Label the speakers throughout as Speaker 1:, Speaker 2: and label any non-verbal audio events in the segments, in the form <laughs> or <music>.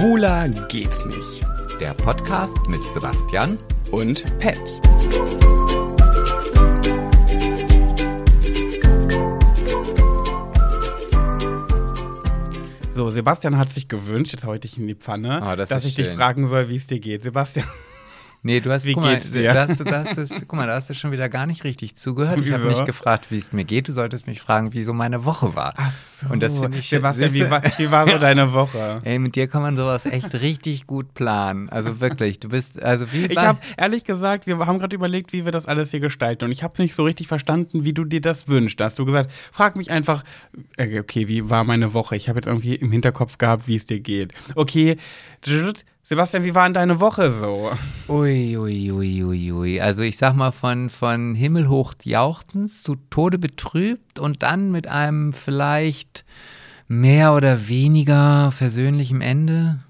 Speaker 1: Schwuler geht's nicht.
Speaker 2: Der Podcast mit Sebastian
Speaker 1: Und Pet. So, Sebastian hat sich gewünscht, jetzt heute ich in die Pfanne,
Speaker 2: Oh, das
Speaker 1: dass ich dich
Speaker 2: schön.
Speaker 1: fragen soll, wie es dir geht. Sebastian,
Speaker 2: Nee, du hast,
Speaker 1: Wie
Speaker 2: guck mal,
Speaker 1: geht's dir?
Speaker 2: Da hast, du- da hast, du's- guck mal, da hast du schon wieder gar nicht richtig zugehört. Ich habe nicht gefragt, wie es mir geht. Du solltest mich fragen, wie so meine Woche war.
Speaker 1: ach so.
Speaker 2: Und das finde ich-
Speaker 1: Sebastian, wie war, wie war so <laughs> deine Woche?
Speaker 2: Ey, mit dir kann man sowas echt richtig gut planen. Also wirklich, du bist, also wie
Speaker 1: Ich
Speaker 2: war-
Speaker 1: habe ehrlich gesagt, wir haben gerade überlegt, wie wir das alles hier gestalten. Und ich habe nicht so richtig verstanden, wie du dir das wünschst. Da hast du gesagt, frag mich einfach, äh, okay, wie war meine Woche? Ich habe jetzt irgendwie im Hinterkopf gehabt, wie es dir geht. Okay, Sebastian, wie war denn deine Woche so?
Speaker 2: Ui, ui, ui, ui, ui. Also ich sag mal von, von himmelhoch jauchzens zu Tode betrübt und dann mit einem vielleicht mehr oder weniger versöhnlichem Ende.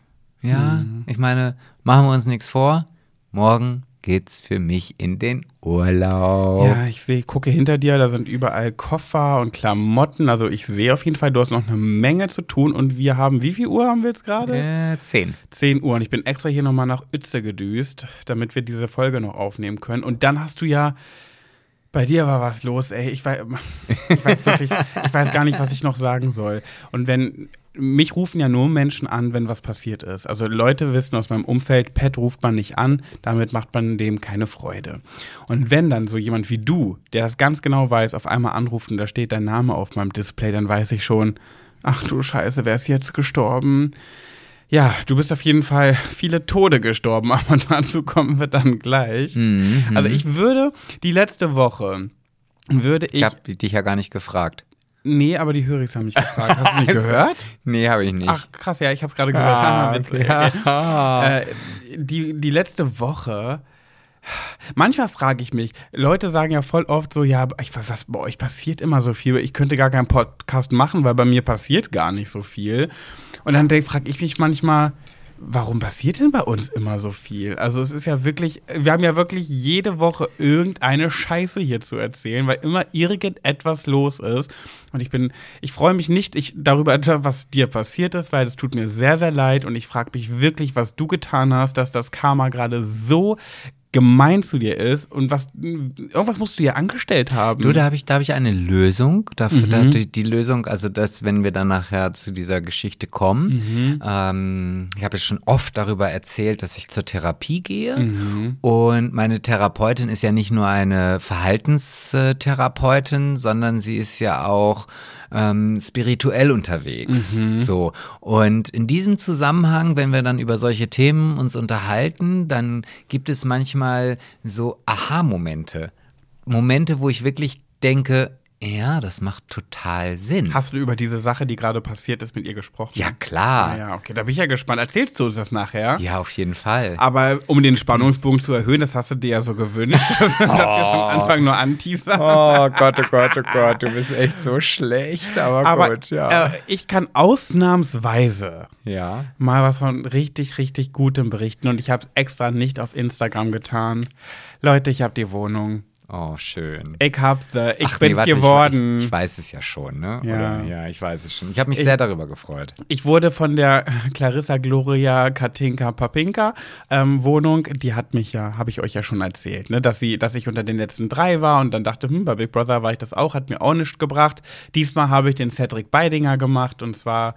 Speaker 2: Ja, ich meine, machen wir uns nichts vor. Morgen geht's für mich in den Urlaub.
Speaker 1: Ja, ich sehe, gucke hinter dir, da sind überall Koffer und Klamotten. Also ich sehe auf jeden Fall, du hast noch eine Menge zu tun. Und wir haben, wie viel Uhr haben wir jetzt gerade?
Speaker 2: Äh, zehn.
Speaker 1: 10 Uhr und ich bin extra hier nochmal nach Uetze gedüst, damit wir diese Folge noch aufnehmen können. Und dann hast du ja, bei dir war was los, ey. Ich weiß, <laughs> ich weiß wirklich, ich weiß gar nicht, was ich noch sagen soll. Und wenn, mich rufen ja nur Menschen an, wenn was passiert ist. Also Leute wissen aus meinem Umfeld, Pet ruft man nicht an, damit macht man dem keine Freude. Und wenn dann so jemand wie du, der das ganz genau weiß, auf einmal anruft und da steht dein Name auf meinem Display, dann weiß ich schon, ach du Scheiße, wer ist jetzt gestorben? Ja, du bist auf jeden Fall viele Tode gestorben, <laughs> aber dazu kommen wir dann gleich.
Speaker 2: Mhm,
Speaker 1: Also ich würde die letzte Woche würde ich,
Speaker 2: Ich habe dich ja gar nicht gefragt.
Speaker 1: Nee, aber die Höris haben mich gefragt. Hast du nicht <laughs>
Speaker 2: Also,
Speaker 1: gehört?
Speaker 2: Nee, habe ich nicht.
Speaker 1: Ach krass, ja, ich habe es gerade gehört. <laughs>
Speaker 2: Ah,
Speaker 1: Witzig.
Speaker 2: ja. <laughs>
Speaker 1: Äh, die, die letzte Woche. Manchmal frage ich mich, Leute sagen ja voll oft so, ja, ich weiß, was bei euch passiert immer so viel, ich könnte gar keinen Podcast machen, weil bei mir passiert gar nicht so viel. Und dann frage ich mich manchmal, warum passiert denn bei uns immer so viel? Also es ist ja wirklich, wir haben ja wirklich jede Woche irgendeine Scheiße hier zu erzählen, weil immer irgendetwas los ist. Und ich bin, ich freue mich nicht ich, darüber, was dir passiert ist, weil es tut mir sehr, sehr leid und ich frage mich wirklich, was du getan hast, dass das Karma gerade so gemein zu dir ist und was irgendwas musst du dir angestellt haben.
Speaker 2: Du, da habe ich, da hab ich eine Lösung. Dafür,
Speaker 1: Mhm.
Speaker 2: da, die, die Lösung, also das, wenn wir dann nachher zu dieser Geschichte kommen.
Speaker 1: Mhm.
Speaker 2: Ähm, ich habe ja schon oft darüber erzählt, dass ich zur Therapie gehe.
Speaker 1: Mhm.
Speaker 2: Und meine Therapeutin ist ja nicht nur eine Verhaltenstherapeutin, sondern sie ist ja auch ähm, spirituell unterwegs.
Speaker 1: Mhm.
Speaker 2: So. Und in diesem Zusammenhang, wenn wir dann über solche Themen uns unterhalten, dann gibt es manchmal so Aha-Momente. Momente, wo ich wirklich denke, ja, das macht total Sinn.
Speaker 1: Hast du über diese Sache, die gerade passiert ist, mit ihr gesprochen?
Speaker 2: ja, klar.
Speaker 1: Ja, okay, da bin ich ja gespannt. Erzählst du uns das nachher?
Speaker 2: Ja, auf jeden Fall.
Speaker 1: Aber um den Spannungsbogen zu erhöhen, das hast du dir ja so gewünscht, <laughs> dass wir es am Anfang nur anteasern.
Speaker 2: Oh Gott, oh Gott, oh Gott, du bist echt so schlecht, aber,
Speaker 1: Aber äh, ich kann ausnahmsweise
Speaker 2: ja.
Speaker 1: mal was von richtig, richtig Gutem berichten und ich habe es extra nicht auf Instagram getan. Leute, ich habe die Wohnung.
Speaker 2: Oh, schön.
Speaker 1: Ich hab the, ich
Speaker 2: Ach,
Speaker 1: bin
Speaker 2: nee, warte,
Speaker 1: geworden.
Speaker 2: Ich, ich weiß es ja schon, ne?
Speaker 1: Ja.
Speaker 2: Oder, ja, ich weiß es schon. Ich habe mich
Speaker 1: Ich-
Speaker 2: sehr darüber gefreut.
Speaker 1: Ich wurde von der <laughs> Clarissa Gloria Katinka Papinka ähm, Wohnung, die hat mich ja, habe ich euch ja schon erzählt, ne, dass sie, dass ich unter den letzten drei war und dann dachte, hm, bei Big Brother war ich das auch, hat mir auch nichts gebracht. Diesmal habe ich den Cedric Beidinger gemacht und zwar,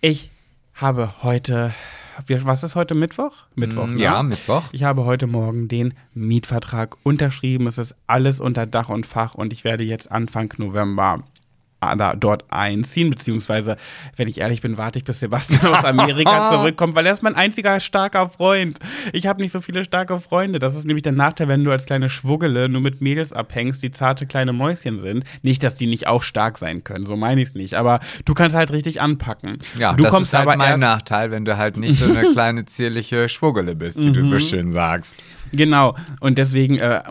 Speaker 1: ich habe heute, was ist heute Mittwoch? Mittwoch, ne?
Speaker 2: Ja, Mittwoch.
Speaker 1: Ich habe heute Morgen den Mietvertrag unterschrieben. Es ist alles unter Dach und Fach und ich werde jetzt Anfang November da, dort einziehen, beziehungsweise, wenn ich ehrlich bin, warte ich, bis Sebastian aus Amerika <laughs> zurückkommt, weil er ist mein einziger starker Freund. Ich habe nicht so viele starke Freunde. Das ist nämlich der Nachteil, wenn du als kleine Schwuggele nur mit Mädels abhängst, die zarte kleine Mäuschen sind. Nicht, dass die nicht auch stark sein können, so meine ich es nicht. Aber du kannst halt richtig anpacken.
Speaker 2: Ja,
Speaker 1: du
Speaker 2: das
Speaker 1: kommst
Speaker 2: ist halt
Speaker 1: aber
Speaker 2: mein Nachteil, wenn du halt nicht so eine <laughs> kleine zierliche Schwuggele bist, wie du
Speaker 1: Mhm.
Speaker 2: so schön sagst.
Speaker 1: Genau. Und deswegen, äh,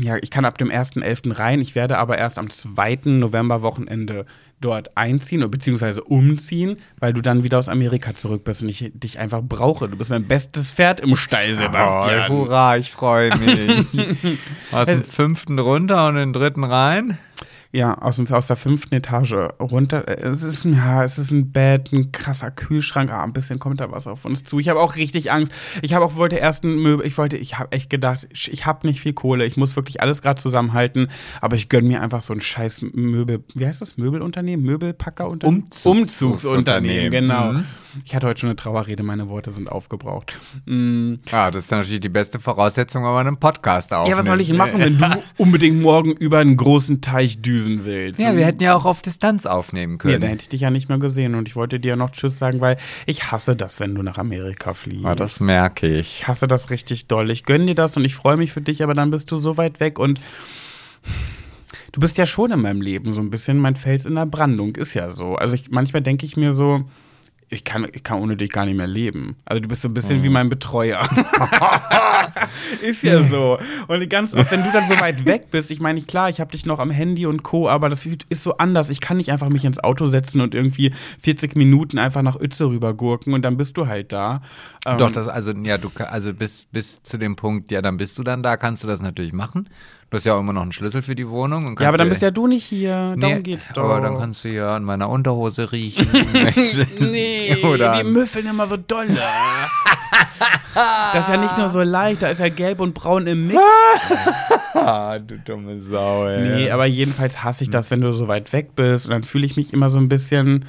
Speaker 1: ja, ich kann ab dem 1.11. rein. Ich werde aber erst am 2. November-Wochenende dort einziehen oder beziehungsweise umziehen, weil du dann wieder aus Amerika zurück bist und ich dich einfach brauche. Du bist mein bestes Pferd im Stall, Sebastian.
Speaker 2: Oh, hurra, ich freue mich. <laughs> Aus dem fünften runter und den dritten rein?
Speaker 1: Ja, aus, dem, aus der fünften Etage runter. Es ist, ja, es ist ein Bett, ein krasser Kühlschrank. Ah, ein bisschen kommt da was auf uns zu. Ich habe auch richtig Angst. Ich habe auch wollte erst ein Möbel. Ich wollte, ich habe echt gedacht, ich habe nicht viel Kohle. Ich muss wirklich alles gerade zusammenhalten. Aber ich gönne mir einfach so ein scheiß Möbel. Wie heißt das? Möbelunternehmen? Möbelpackerunternehmen?
Speaker 2: Umzugs-
Speaker 1: Umzugsunternehmen, genau.
Speaker 2: Mhm.
Speaker 1: Ich hatte heute schon eine Trauerrede. Meine Worte sind aufgebraucht. Mm.
Speaker 2: Ah, das ist natürlich die beste Voraussetzung, wenn man einen Podcast aufnimmt.
Speaker 1: Ja, was soll ich machen, wenn du <laughs> unbedingt morgen über einen großen Teich düsen willst?
Speaker 2: Ja, wir hätten ja auch auf Distanz aufnehmen
Speaker 1: Ja,
Speaker 2: können.
Speaker 1: da hätte ich dich ja nicht mehr gesehen und ich wollte dir noch Tschüss sagen, weil ich hasse das, wenn du nach Amerika fliegst.
Speaker 2: Ah, das merke ich.
Speaker 1: ich hasse das richtig doll. Ich gönne dir das und ich freue mich für dich, aber dann bist du so weit weg und du bist ja schon in meinem Leben so ein bisschen mein Fels in der Brandung, ist ja so. Also ich, manchmal denke ich mir so, ich kann, ich kann ohne dich gar nicht mehr leben. Also du bist so ein bisschen wie mein Betreuer. <laughs> ist ja so. Und ganz oft, wenn du dann so weit weg bist, ich meine, klar, ich habe dich noch am Handy und Co., aber das ist so anders. Ich kann nicht einfach mich ins Auto setzen und irgendwie 40 Minuten einfach nach Uetze rübergurken und dann bist du halt da. Ähm,
Speaker 2: Doch, das, also, ja, du, also bis, bis zu dem Punkt, ja, dann bist du dann da, kannst du das natürlich machen. Du hast ja auch immer noch einen Schlüssel für die Wohnung. Und
Speaker 1: ja, aber dann bist ja du nicht hier. Darum
Speaker 2: Nee,
Speaker 1: geht's doch.
Speaker 2: Aber dann kannst du ja an meiner Unterhose riechen. <laughs> <laughs>
Speaker 1: Nee,
Speaker 2: Oder
Speaker 1: die müffeln immer so dolle. das ist ja nicht nur so leicht, da ist ja gelb und braun im Mix.
Speaker 2: ah, du dumme Sau, ey.
Speaker 1: Nee, aber jedenfalls hasse ich das, wenn du so weit weg bist. Und dann fühle ich mich immer so ein bisschen,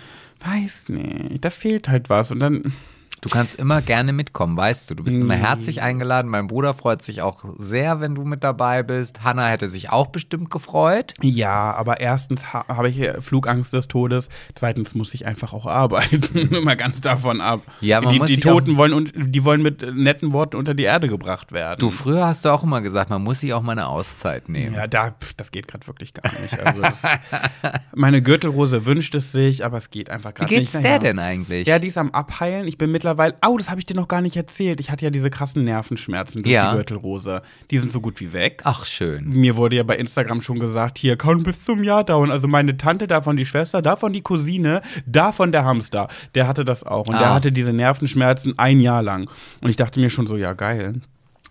Speaker 1: weiß nicht, da fehlt halt was. Und dann,
Speaker 2: Du kannst immer gerne mitkommen, weißt du. Du bist immer herzlich eingeladen. Mein Bruder freut sich auch sehr, wenn du mit dabei bist. Hanna hätte sich auch bestimmt gefreut.
Speaker 1: ja, aber erstens ha habe ich Flugangst des Todes. Zweitens muss ich einfach auch arbeiten. <laughs> Immer ganz davon ab.
Speaker 2: Ja, man
Speaker 1: die
Speaker 2: muss
Speaker 1: die Toten wollen, und, die wollen mit netten Worten unter die Erde gebracht werden.
Speaker 2: Du, früher hast du auch immer gesagt, man muss sich auch mal eine Auszeit nehmen.
Speaker 1: Ja, da, pf, das geht gerade wirklich gar nicht. Also das, <laughs> meine Gürtelrose wünscht es sich, aber es geht einfach
Speaker 2: Wie
Speaker 1: gerade nicht.
Speaker 2: geht's der
Speaker 1: Naja.
Speaker 2: denn eigentlich?
Speaker 1: Ja, die ist am Abheilen. Ich bin mittlerweile. Au, das habe ich dir noch gar nicht erzählt. Ich hatte ja diese krassen Nervenschmerzen durch
Speaker 2: Ja.
Speaker 1: die Gürtelrose. Die sind so gut wie weg.
Speaker 2: Ach, schön.
Speaker 1: Mir wurde ja bei Instagram schon gesagt, hier kann bis zum Jahr dauern. Also meine Tante, davon die Schwester, davon die Cousine, davon der Hamster. Der hatte das auch. Und der
Speaker 2: Ah.
Speaker 1: hatte diese Nervenschmerzen ein Jahr lang. Und ich dachte mir schon so, ja geil.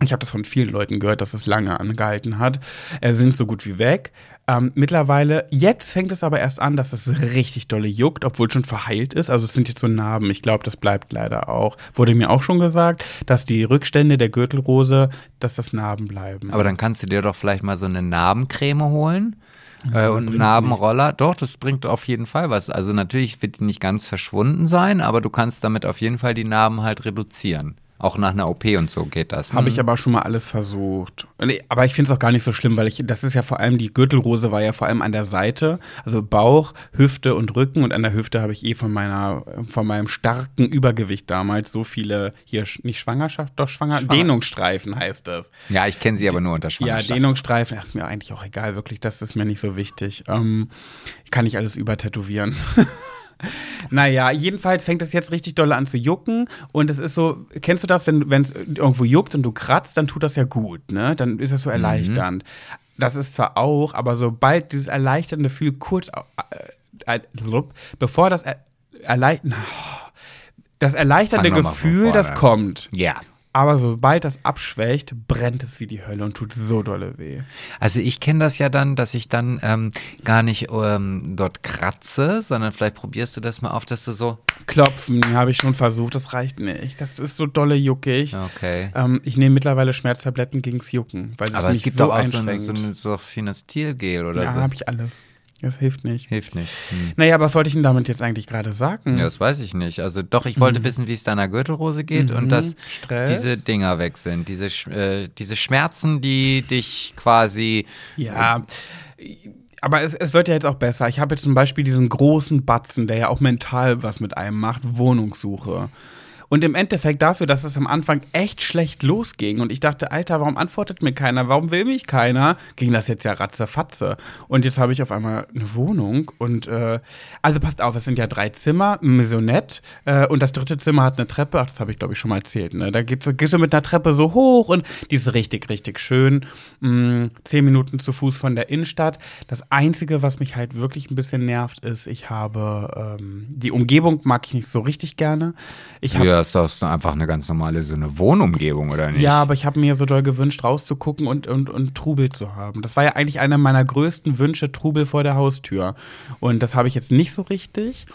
Speaker 1: Ich habe das von vielen Leuten gehört, dass es lange angehalten hat. Äh, sind so gut wie weg. Ähm, mittlerweile, jetzt fängt es aber erst an, dass es richtig dolle juckt, obwohl schon verheilt ist. Also es sind jetzt so Narben. Ich glaube, das bleibt leider auch. Wurde mir auch schon gesagt, dass die Rückstände der Gürtelrose, dass das Narben bleiben.
Speaker 2: Aber dann kannst du dir doch vielleicht mal so eine Narbencreme holen. Äh, und Narbenroller, doch, das bringt auf jeden Fall was. Also natürlich wird die nicht ganz verschwunden sein, aber du kannst damit auf jeden Fall die Narben halt reduzieren. Auch nach einer OP und so geht das.
Speaker 1: Habe ich aber schon mal alles versucht. Nee, aber ich finde es auch gar nicht so schlimm, weil ich, das ist ja vor allem, die Gürtelrose war ja vor allem an der Seite, also Bauch, Hüfte und Rücken. Und an der Hüfte habe ich eh von meiner, von meinem starken Übergewicht damals so viele, hier, nicht Schwangerschaft, doch Schwanger,
Speaker 2: Schwanger.
Speaker 1: Dehnungsstreifen heißt das.
Speaker 2: Ja, ich kenne sie aber nur unter
Speaker 1: Ja,
Speaker 2: Schwangerschaft.
Speaker 1: Dehnungsstreifen, das ist mir eigentlich auch egal, wirklich, das ist mir nicht so wichtig. Ähm, ich kann nicht alles übertätowieren. <laughs> naja, jedenfalls fängt es jetzt richtig doll an zu jucken und es ist so, kennst du das, wenn es irgendwo juckt und du kratzt, dann tut das ja gut, ne? Dann ist das so erleichternd. Das ist zwar auch, aber sobald dieses erleichternde Gefühl kurz, äh, äh, bevor das er, erleichtern, das erleichternde Gefühl, das kommt.
Speaker 2: Ja.
Speaker 1: Aber sobald das abschwächt, brennt es wie die Hölle und tut so dolle weh.
Speaker 2: Also ich kenne das ja dann, dass ich dann ähm, gar nicht ähm, dort kratze, sondern vielleicht probierst du das mal auf, dass du so.
Speaker 1: Klopfen habe ich schon versucht, das reicht nicht. Das ist so dolle juckig.
Speaker 2: Okay.
Speaker 1: Ähm, ich nehme mittlerweile Schmerztabletten gegens Jucken, weil es
Speaker 2: Aber
Speaker 1: mich
Speaker 2: es gibt
Speaker 1: so
Speaker 2: doch auch so,
Speaker 1: einschränkt.
Speaker 2: so, eine, so Phenestilgel oder
Speaker 1: ja,
Speaker 2: so.
Speaker 1: habe ich alles. Das hilft nicht.
Speaker 2: Hilft nicht. Hm.
Speaker 1: Naja, was wollte ich denn damit jetzt eigentlich gerade sagen?
Speaker 2: Ja, das weiß ich nicht. Also doch, ich wollte wissen, wie es deiner Gürtelrose geht und dass
Speaker 1: Mhm. Stress?
Speaker 2: diese Dinger weg sind. Diese, äh, diese Schmerzen, die dich quasi.
Speaker 1: Ja. Aber es, es wird ja jetzt auch besser. Ich habe jetzt zum Beispiel diesen großen Batzen, der ja auch mental was mit einem macht, Wohnungssuche. Und im Endeffekt dafür, dass es am Anfang echt schlecht losging und ich dachte, Alter, warum antwortet mir keiner? Warum will mich keiner? Ging das jetzt ja ratzefatze. Und jetzt habe ich auf einmal eine Wohnung und äh, also passt auf, es sind ja drei Zimmer, ein Maisonette äh, und das dritte Zimmer hat eine Treppe. Ach, das habe ich glaube ich schon mal erzählt. Ne? Da geht, gehst du mit einer Treppe so hoch und die ist richtig, richtig schön. Mm, zehn Minuten zu Fuß von der Innenstadt. Das Einzige, was mich halt wirklich ein bisschen nervt, ist, ich habe ähm, die Umgebung mag ich nicht so richtig gerne. Ich habe
Speaker 2: Ja, ist doch so einfach eine ganz normale so eine Wohnumgebung, oder nicht?
Speaker 1: Ja, aber ich habe mir so doll gewünscht, rauszugucken und, und, und Trubel zu haben. Das war ja eigentlich einer meiner größten Wünsche, Trubel vor der Haustür. Und das habe ich jetzt nicht so richtig.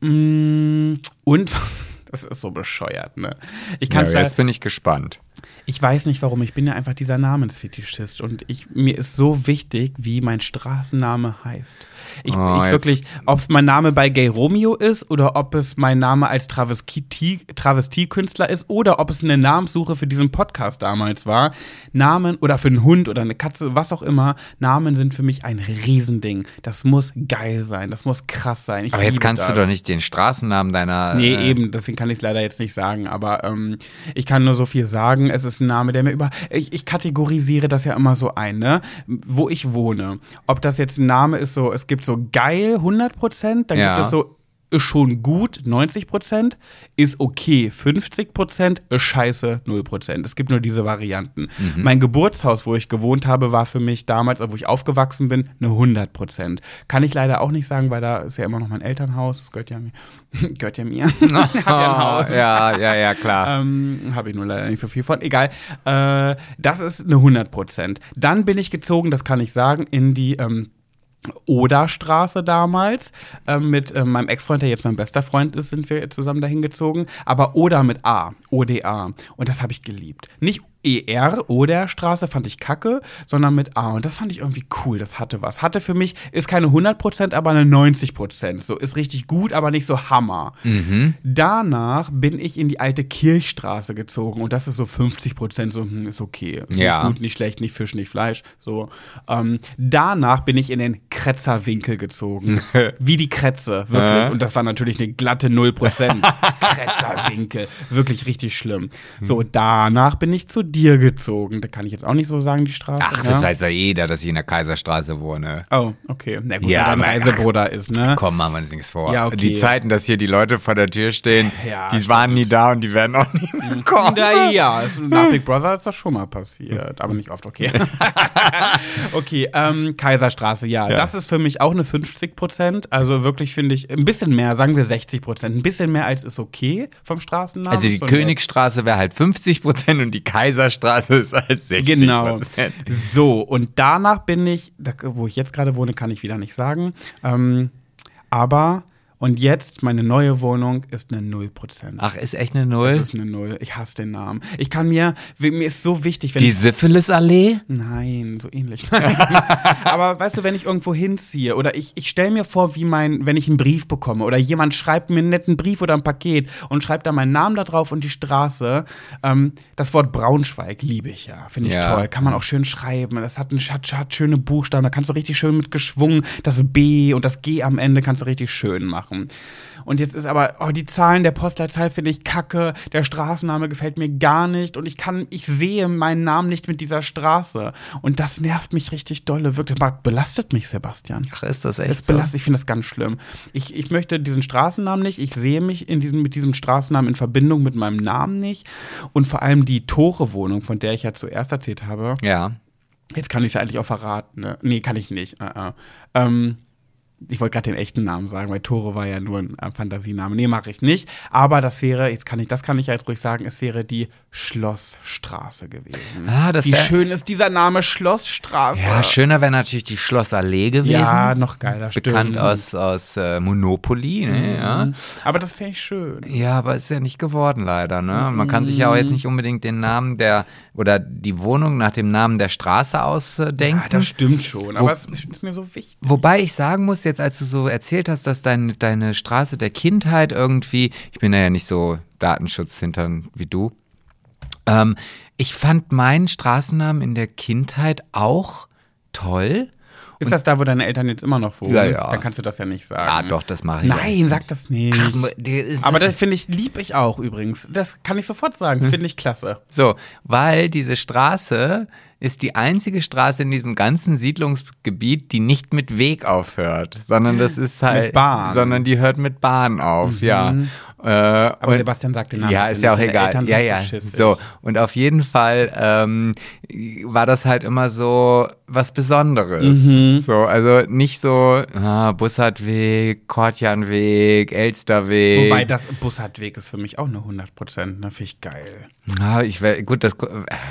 Speaker 1: Mm, Und <laughs> das ist so bescheuert, ne? Ich kann
Speaker 2: ja, jetzt bin ich gespannt.
Speaker 1: Ich weiß nicht warum, ich bin ja einfach dieser Namensfetischist und ich, mir ist so wichtig, wie mein Straßenname heißt. Ich,
Speaker 2: Oh,
Speaker 1: ich wirklich, ob es mein Name bei Gay Romeo ist oder ob es mein Name als Travestie- Travestiekünstler ist oder ob es eine Namenssuche für diesen Podcast damals war. Namen oder für einen Hund oder eine Katze, was auch immer. Namen sind für mich ein Riesending. Das muss geil sein, das muss krass sein. Ich
Speaker 2: Aber jetzt kannst
Speaker 1: das.
Speaker 2: du doch nicht den Straßennamen deiner.
Speaker 1: Nee,
Speaker 2: äh,
Speaker 1: eben, deswegen kann ich es leider jetzt nicht sagen. Aber ähm, ich kann nur so viel sagen. Es ist ein Name, der mir über. Ich, ich kategorisiere das ja immer so ein, ne? Wo ich wohne. Ob das jetzt ein Name ist, so, es gibt so geil 100 Prozent, dann
Speaker 2: Ja.
Speaker 1: gibt es so ist schon gut 90 Prozent, ist okay 50 Prozent, ist scheiße 0 Prozent. Es gibt nur diese Varianten.
Speaker 2: Mhm.
Speaker 1: Mein Geburtshaus, wo ich gewohnt habe, war für mich damals, wo ich aufgewachsen bin, eine 100 Prozent. Kann ich leider auch nicht sagen, weil da ist ja immer noch mein Elternhaus. Das gehört ja mir. <laughs> gehört ja mir. <laughs> Ja <laughs>
Speaker 2: ja, ja, ja, klar.
Speaker 1: Ähm, Habe ich nur leider nicht so viel von. Egal. Äh, das ist eine 100 Prozent. Dann bin ich gezogen, das kann ich sagen, in die ähm, Oderstraße damals. Ähm, mit ähm, meinem Ex-Freund, der jetzt mein bester Freund ist, sind wir zusammen dahin gezogen. Aber Oder mit A. ODA. Und das habe ich geliebt. Nicht ER, Oderstraße, fand ich kacke, sondern mit A. Und das fand ich irgendwie cool. Das hatte was. Hatte für mich, ist keine 100 Prozent, aber eine 90 Prozent. So, ist richtig gut, aber nicht so Hammer. Danach bin ich in die alte Kirchstraße gezogen und das ist so 50 Prozent, so hm, ist okay. Ist
Speaker 2: Ja.
Speaker 1: Nicht gut, nicht schlecht, nicht Fisch, nicht Fleisch. So. Ähm, danach bin ich in den Kretzerwinkel gezogen. <laughs> Wie die Kretze, wirklich.
Speaker 2: Äh?
Speaker 1: Und das war natürlich eine glatte 0 Prozent. <laughs> Kretzerwinkel. Wirklich richtig schlimm. So, danach bin ich zu dir gezogen. Da kann ich jetzt auch nicht so sagen, die Straße.
Speaker 2: Ach,
Speaker 1: ne?
Speaker 2: das weiß ja jeder, dass ich in der Kaiserstraße wohne.
Speaker 1: Oh, okay. Na gut,
Speaker 2: Ja,
Speaker 1: ja, weil Reisebruder ist, ne?
Speaker 2: Komm, machen wir uns nichts vor.
Speaker 1: Ja, okay.
Speaker 2: Die Zeiten, dass hier die Leute vor der Tür stehen,
Speaker 1: Ja,
Speaker 2: die waren nie da und die werden auch nie mehr kommen.
Speaker 1: Na ja, es- nach Big Brother ist das schon mal passiert, aber nicht oft, okay. <laughs> okay, ähm, Kaiserstraße, ja,
Speaker 2: Ja.
Speaker 1: Das ist für mich auch eine 50 Prozent. Also wirklich finde ich ein bisschen mehr, sagen wir 60 Prozent. Ein bisschen mehr als ist okay vom Straßennamen.
Speaker 2: Also die
Speaker 1: So
Speaker 2: Königsstraße wäre halt 50 Prozent und die Kaiserstraße ist halt 60
Speaker 1: Genau. So, und danach bin ich, wo ich jetzt gerade wohne, kann ich wieder nicht sagen. Ähm, aber, und jetzt, meine neue Wohnung ist eine 0 Prozent.
Speaker 2: Ach, ist echt eine
Speaker 1: Das
Speaker 2: Null?
Speaker 1: ist eine Null. Ich hasse den Namen. Ich kann mir, mir ist so wichtig, wenn
Speaker 2: Die Syphilisallee?
Speaker 1: Nein, so ähnlich. <laughs> Aber weißt du, wenn ich irgendwo hinziehe oder ich, ich stelle mir vor, wie mein, wenn ich einen Brief bekomme oder jemand schreibt mir einen netten Brief oder ein Paket und schreibt da meinen Namen da drauf und die Straße. Ähm, das Wort Braunschweig liebe ich ja, finde ich
Speaker 2: Ja.
Speaker 1: toll. Kann man auch schön schreiben. Das hat, ein, hat, hat schöne Buchstaben, da kannst du richtig schön mit geschwungen das B und das G am Ende kannst du richtig schön machen. Und jetzt ist aber, oh, die Zahlen der Postleitzahl finde ich kacke, der Straßenname gefällt mir gar nicht und ich kann, ich sehe meinen Namen nicht mit dieser Straße. Und das nervt mich richtig dolle, wirklich. Das belastet mich, Sebastian.
Speaker 2: Ach, ist das
Speaker 1: Das
Speaker 2: echt so?
Speaker 1: belastet, ich finde das ganz schlimm. Ich, ich möchte diesen Straßennamen nicht, ich sehe mich in diesem, mit diesem Straßennamen in Verbindung mit meinem Namen nicht. Und vor allem die Tore-Wohnung, von der ich ja zuerst erzählt habe,
Speaker 2: Ja.
Speaker 1: Jetzt kann ich es eigentlich auch verraten. Ne? Nee, kann ich nicht. Äh, äh. Ähm, ich wollte gerade den echten Namen sagen, weil Tore war ja nur ein äh, Fantasiename. Nee, mache ich nicht. Aber das wäre, jetzt kann ich, das kann ich ja jetzt ruhig sagen, es wäre die Schlossstraße gewesen.
Speaker 2: Ah, das
Speaker 1: Wie schön ist dieser Name Schlossstraße.
Speaker 2: Ja, schöner wäre natürlich die Schlossallee gewesen.
Speaker 1: Ja, noch geiler,
Speaker 2: Bekannt
Speaker 1: stimmt.
Speaker 2: aus, aus äh, Monopoly, ne? ja.
Speaker 1: Aber das wäre ich schön.
Speaker 2: Ja, aber ist ja nicht geworden leider, ne? Man kann sich ja auch jetzt nicht unbedingt den Namen der oder die Wohnung nach dem Namen der Straße ausdenken.
Speaker 1: Ja, das stimmt schon. Aber es ist mir so wichtig.
Speaker 2: Wobei ich sagen muss, jetzt als du so erzählt hast, dass dein, deine Straße der Kindheit irgendwie, ich bin ja nicht so Datenschutz hintern wie du, ähm, ich fand meinen Straßennamen in der Kindheit auch toll.
Speaker 1: Ist das da, wo deine Eltern jetzt immer noch wohnen?
Speaker 2: Ja, ja.
Speaker 1: Dann kannst du das ja nicht sagen.
Speaker 2: Ah, doch, das mache ich.
Speaker 1: Nein, sag das nicht.
Speaker 2: Ach,
Speaker 1: Aber das finde ich, lieb ich auch übrigens. Das kann ich sofort sagen, finde ich klasse.
Speaker 2: So, weil diese Straße ist die einzige Straße in diesem ganzen Siedlungsgebiet, die nicht mit Weg aufhört, sondern das ist halt, sondern die hört mit Bahn auf, ja. Äh,
Speaker 1: Aber
Speaker 2: und-
Speaker 1: Sebastian sagt den Namen.
Speaker 2: ja, ist ja auch egal.
Speaker 1: Eltern
Speaker 2: Ja, ja. So, und auf jeden Fall ähm, war das halt immer so was Besonderes.
Speaker 1: Mhm.
Speaker 2: So, also nicht so ah, Bussardweg, Kortjanweg, Elsterweg.
Speaker 1: Wobei das Bussardweg ist für mich auch eine 100 Prozent. Ne? Finde ich geil.
Speaker 2: Ah, ich gut, das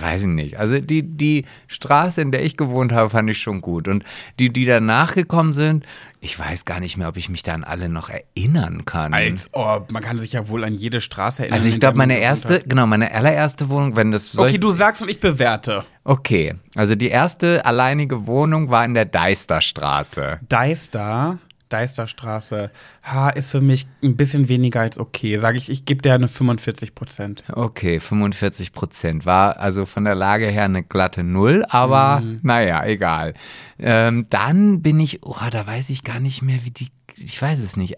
Speaker 2: weiß ich nicht. Also die, die Straße, in der ich gewohnt habe, fand ich schon gut. Und die, die danach gekommen sind, ich weiß gar nicht mehr, ob ich mich da an alle noch erinnern kann.
Speaker 1: Als, oh, man kann sich ja wohl an jede Straße erinnern.
Speaker 2: also ich glaube, meine erste, genau, meine allererste Wohnung, wenn das soll
Speaker 1: Okay, du sagst und ich bewerte.
Speaker 2: Okay, also die erste alleinige Wohnung war in der Deisterstraße.
Speaker 1: Deister, Deisterstraße, ha, ist für mich ein bisschen weniger als okay. Sage ich, ich gebe dir eine 45 Prozent.
Speaker 2: Okay, 45 Prozent. War also von der Lage her eine glatte Null, aber
Speaker 1: Mhm.
Speaker 2: naja, egal. Ähm, dann bin ich, oh, da weiß ich gar nicht mehr, wie die, ich weiß es nicht,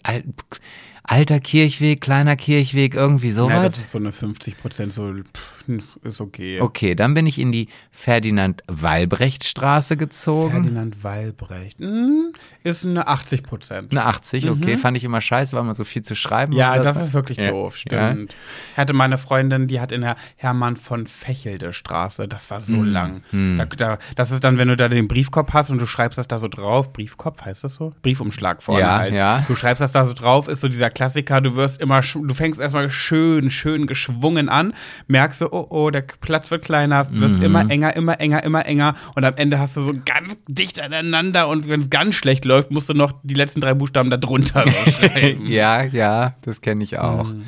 Speaker 2: alter Kirchweg, kleiner Kirchweg, irgendwie
Speaker 1: Ja,
Speaker 2: sowas.
Speaker 1: das ist so eine 50 Prozent, so pff, ist okay.
Speaker 2: okay, dann bin ich in die Ferdinand-Walbrecht-Straße gezogen.
Speaker 1: Ferdinand Walbrecht hm, ist eine 80 Prozent.
Speaker 2: Eine 80, okay, fand ich immer scheiße, weil man so viel zu schreiben
Speaker 1: Mhm. Ja, das
Speaker 2: so.
Speaker 1: ist wirklich
Speaker 2: Ja.
Speaker 1: doof,
Speaker 2: Ja.
Speaker 1: stimmt. Hatte meine Freundin, die hat in der Hermann von Fechelde Straße, das war
Speaker 2: Mhm.
Speaker 1: so lang. Da, da, das ist dann, wenn du da den Briefkopf hast und du schreibst das da so drauf, Briefkopf heißt das so? Briefumschlag vorne
Speaker 2: Ja,
Speaker 1: halt.
Speaker 2: ja.
Speaker 1: Du schreibst das da so drauf, ist so dieser Klassiker, du wirst immer, du fängst erstmal schön, schön geschwungen an, merkst so, oh, oh, der Platz wird kleiner, wirst
Speaker 2: Mhm.
Speaker 1: immer enger, immer enger, immer enger und am Ende hast du so ganz dicht aneinander und wenn es ganz schlecht läuft, musst du noch die letzten drei Buchstaben da drunter <laughs> schreiben.
Speaker 2: Ja, ja, das kenne ich auch.
Speaker 1: Mhm.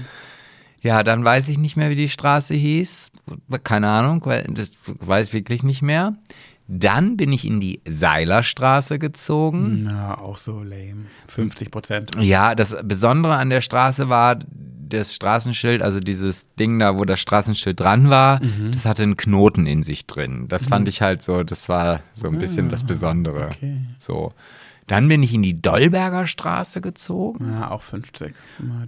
Speaker 2: Ja, dann weiß ich nicht mehr, wie die Straße hieß. Keine Ahnung, weil das weiß wirklich nicht mehr. Dann bin ich in die Seilerstraße gezogen.
Speaker 1: Na, auch so lame. 50 Prozent.
Speaker 2: Ja, das Besondere an der Straße war das Straßenschild, also dieses Ding da, wo das Straßenschild dran war,
Speaker 1: Mhm.
Speaker 2: das hatte einen Knoten in sich drin. Das fand ich halt so, das war so ein bisschen das Besondere.
Speaker 1: Ah, okay.
Speaker 2: So. Dann bin ich in die Dolberger Straße gezogen.
Speaker 1: Ja, auch 50.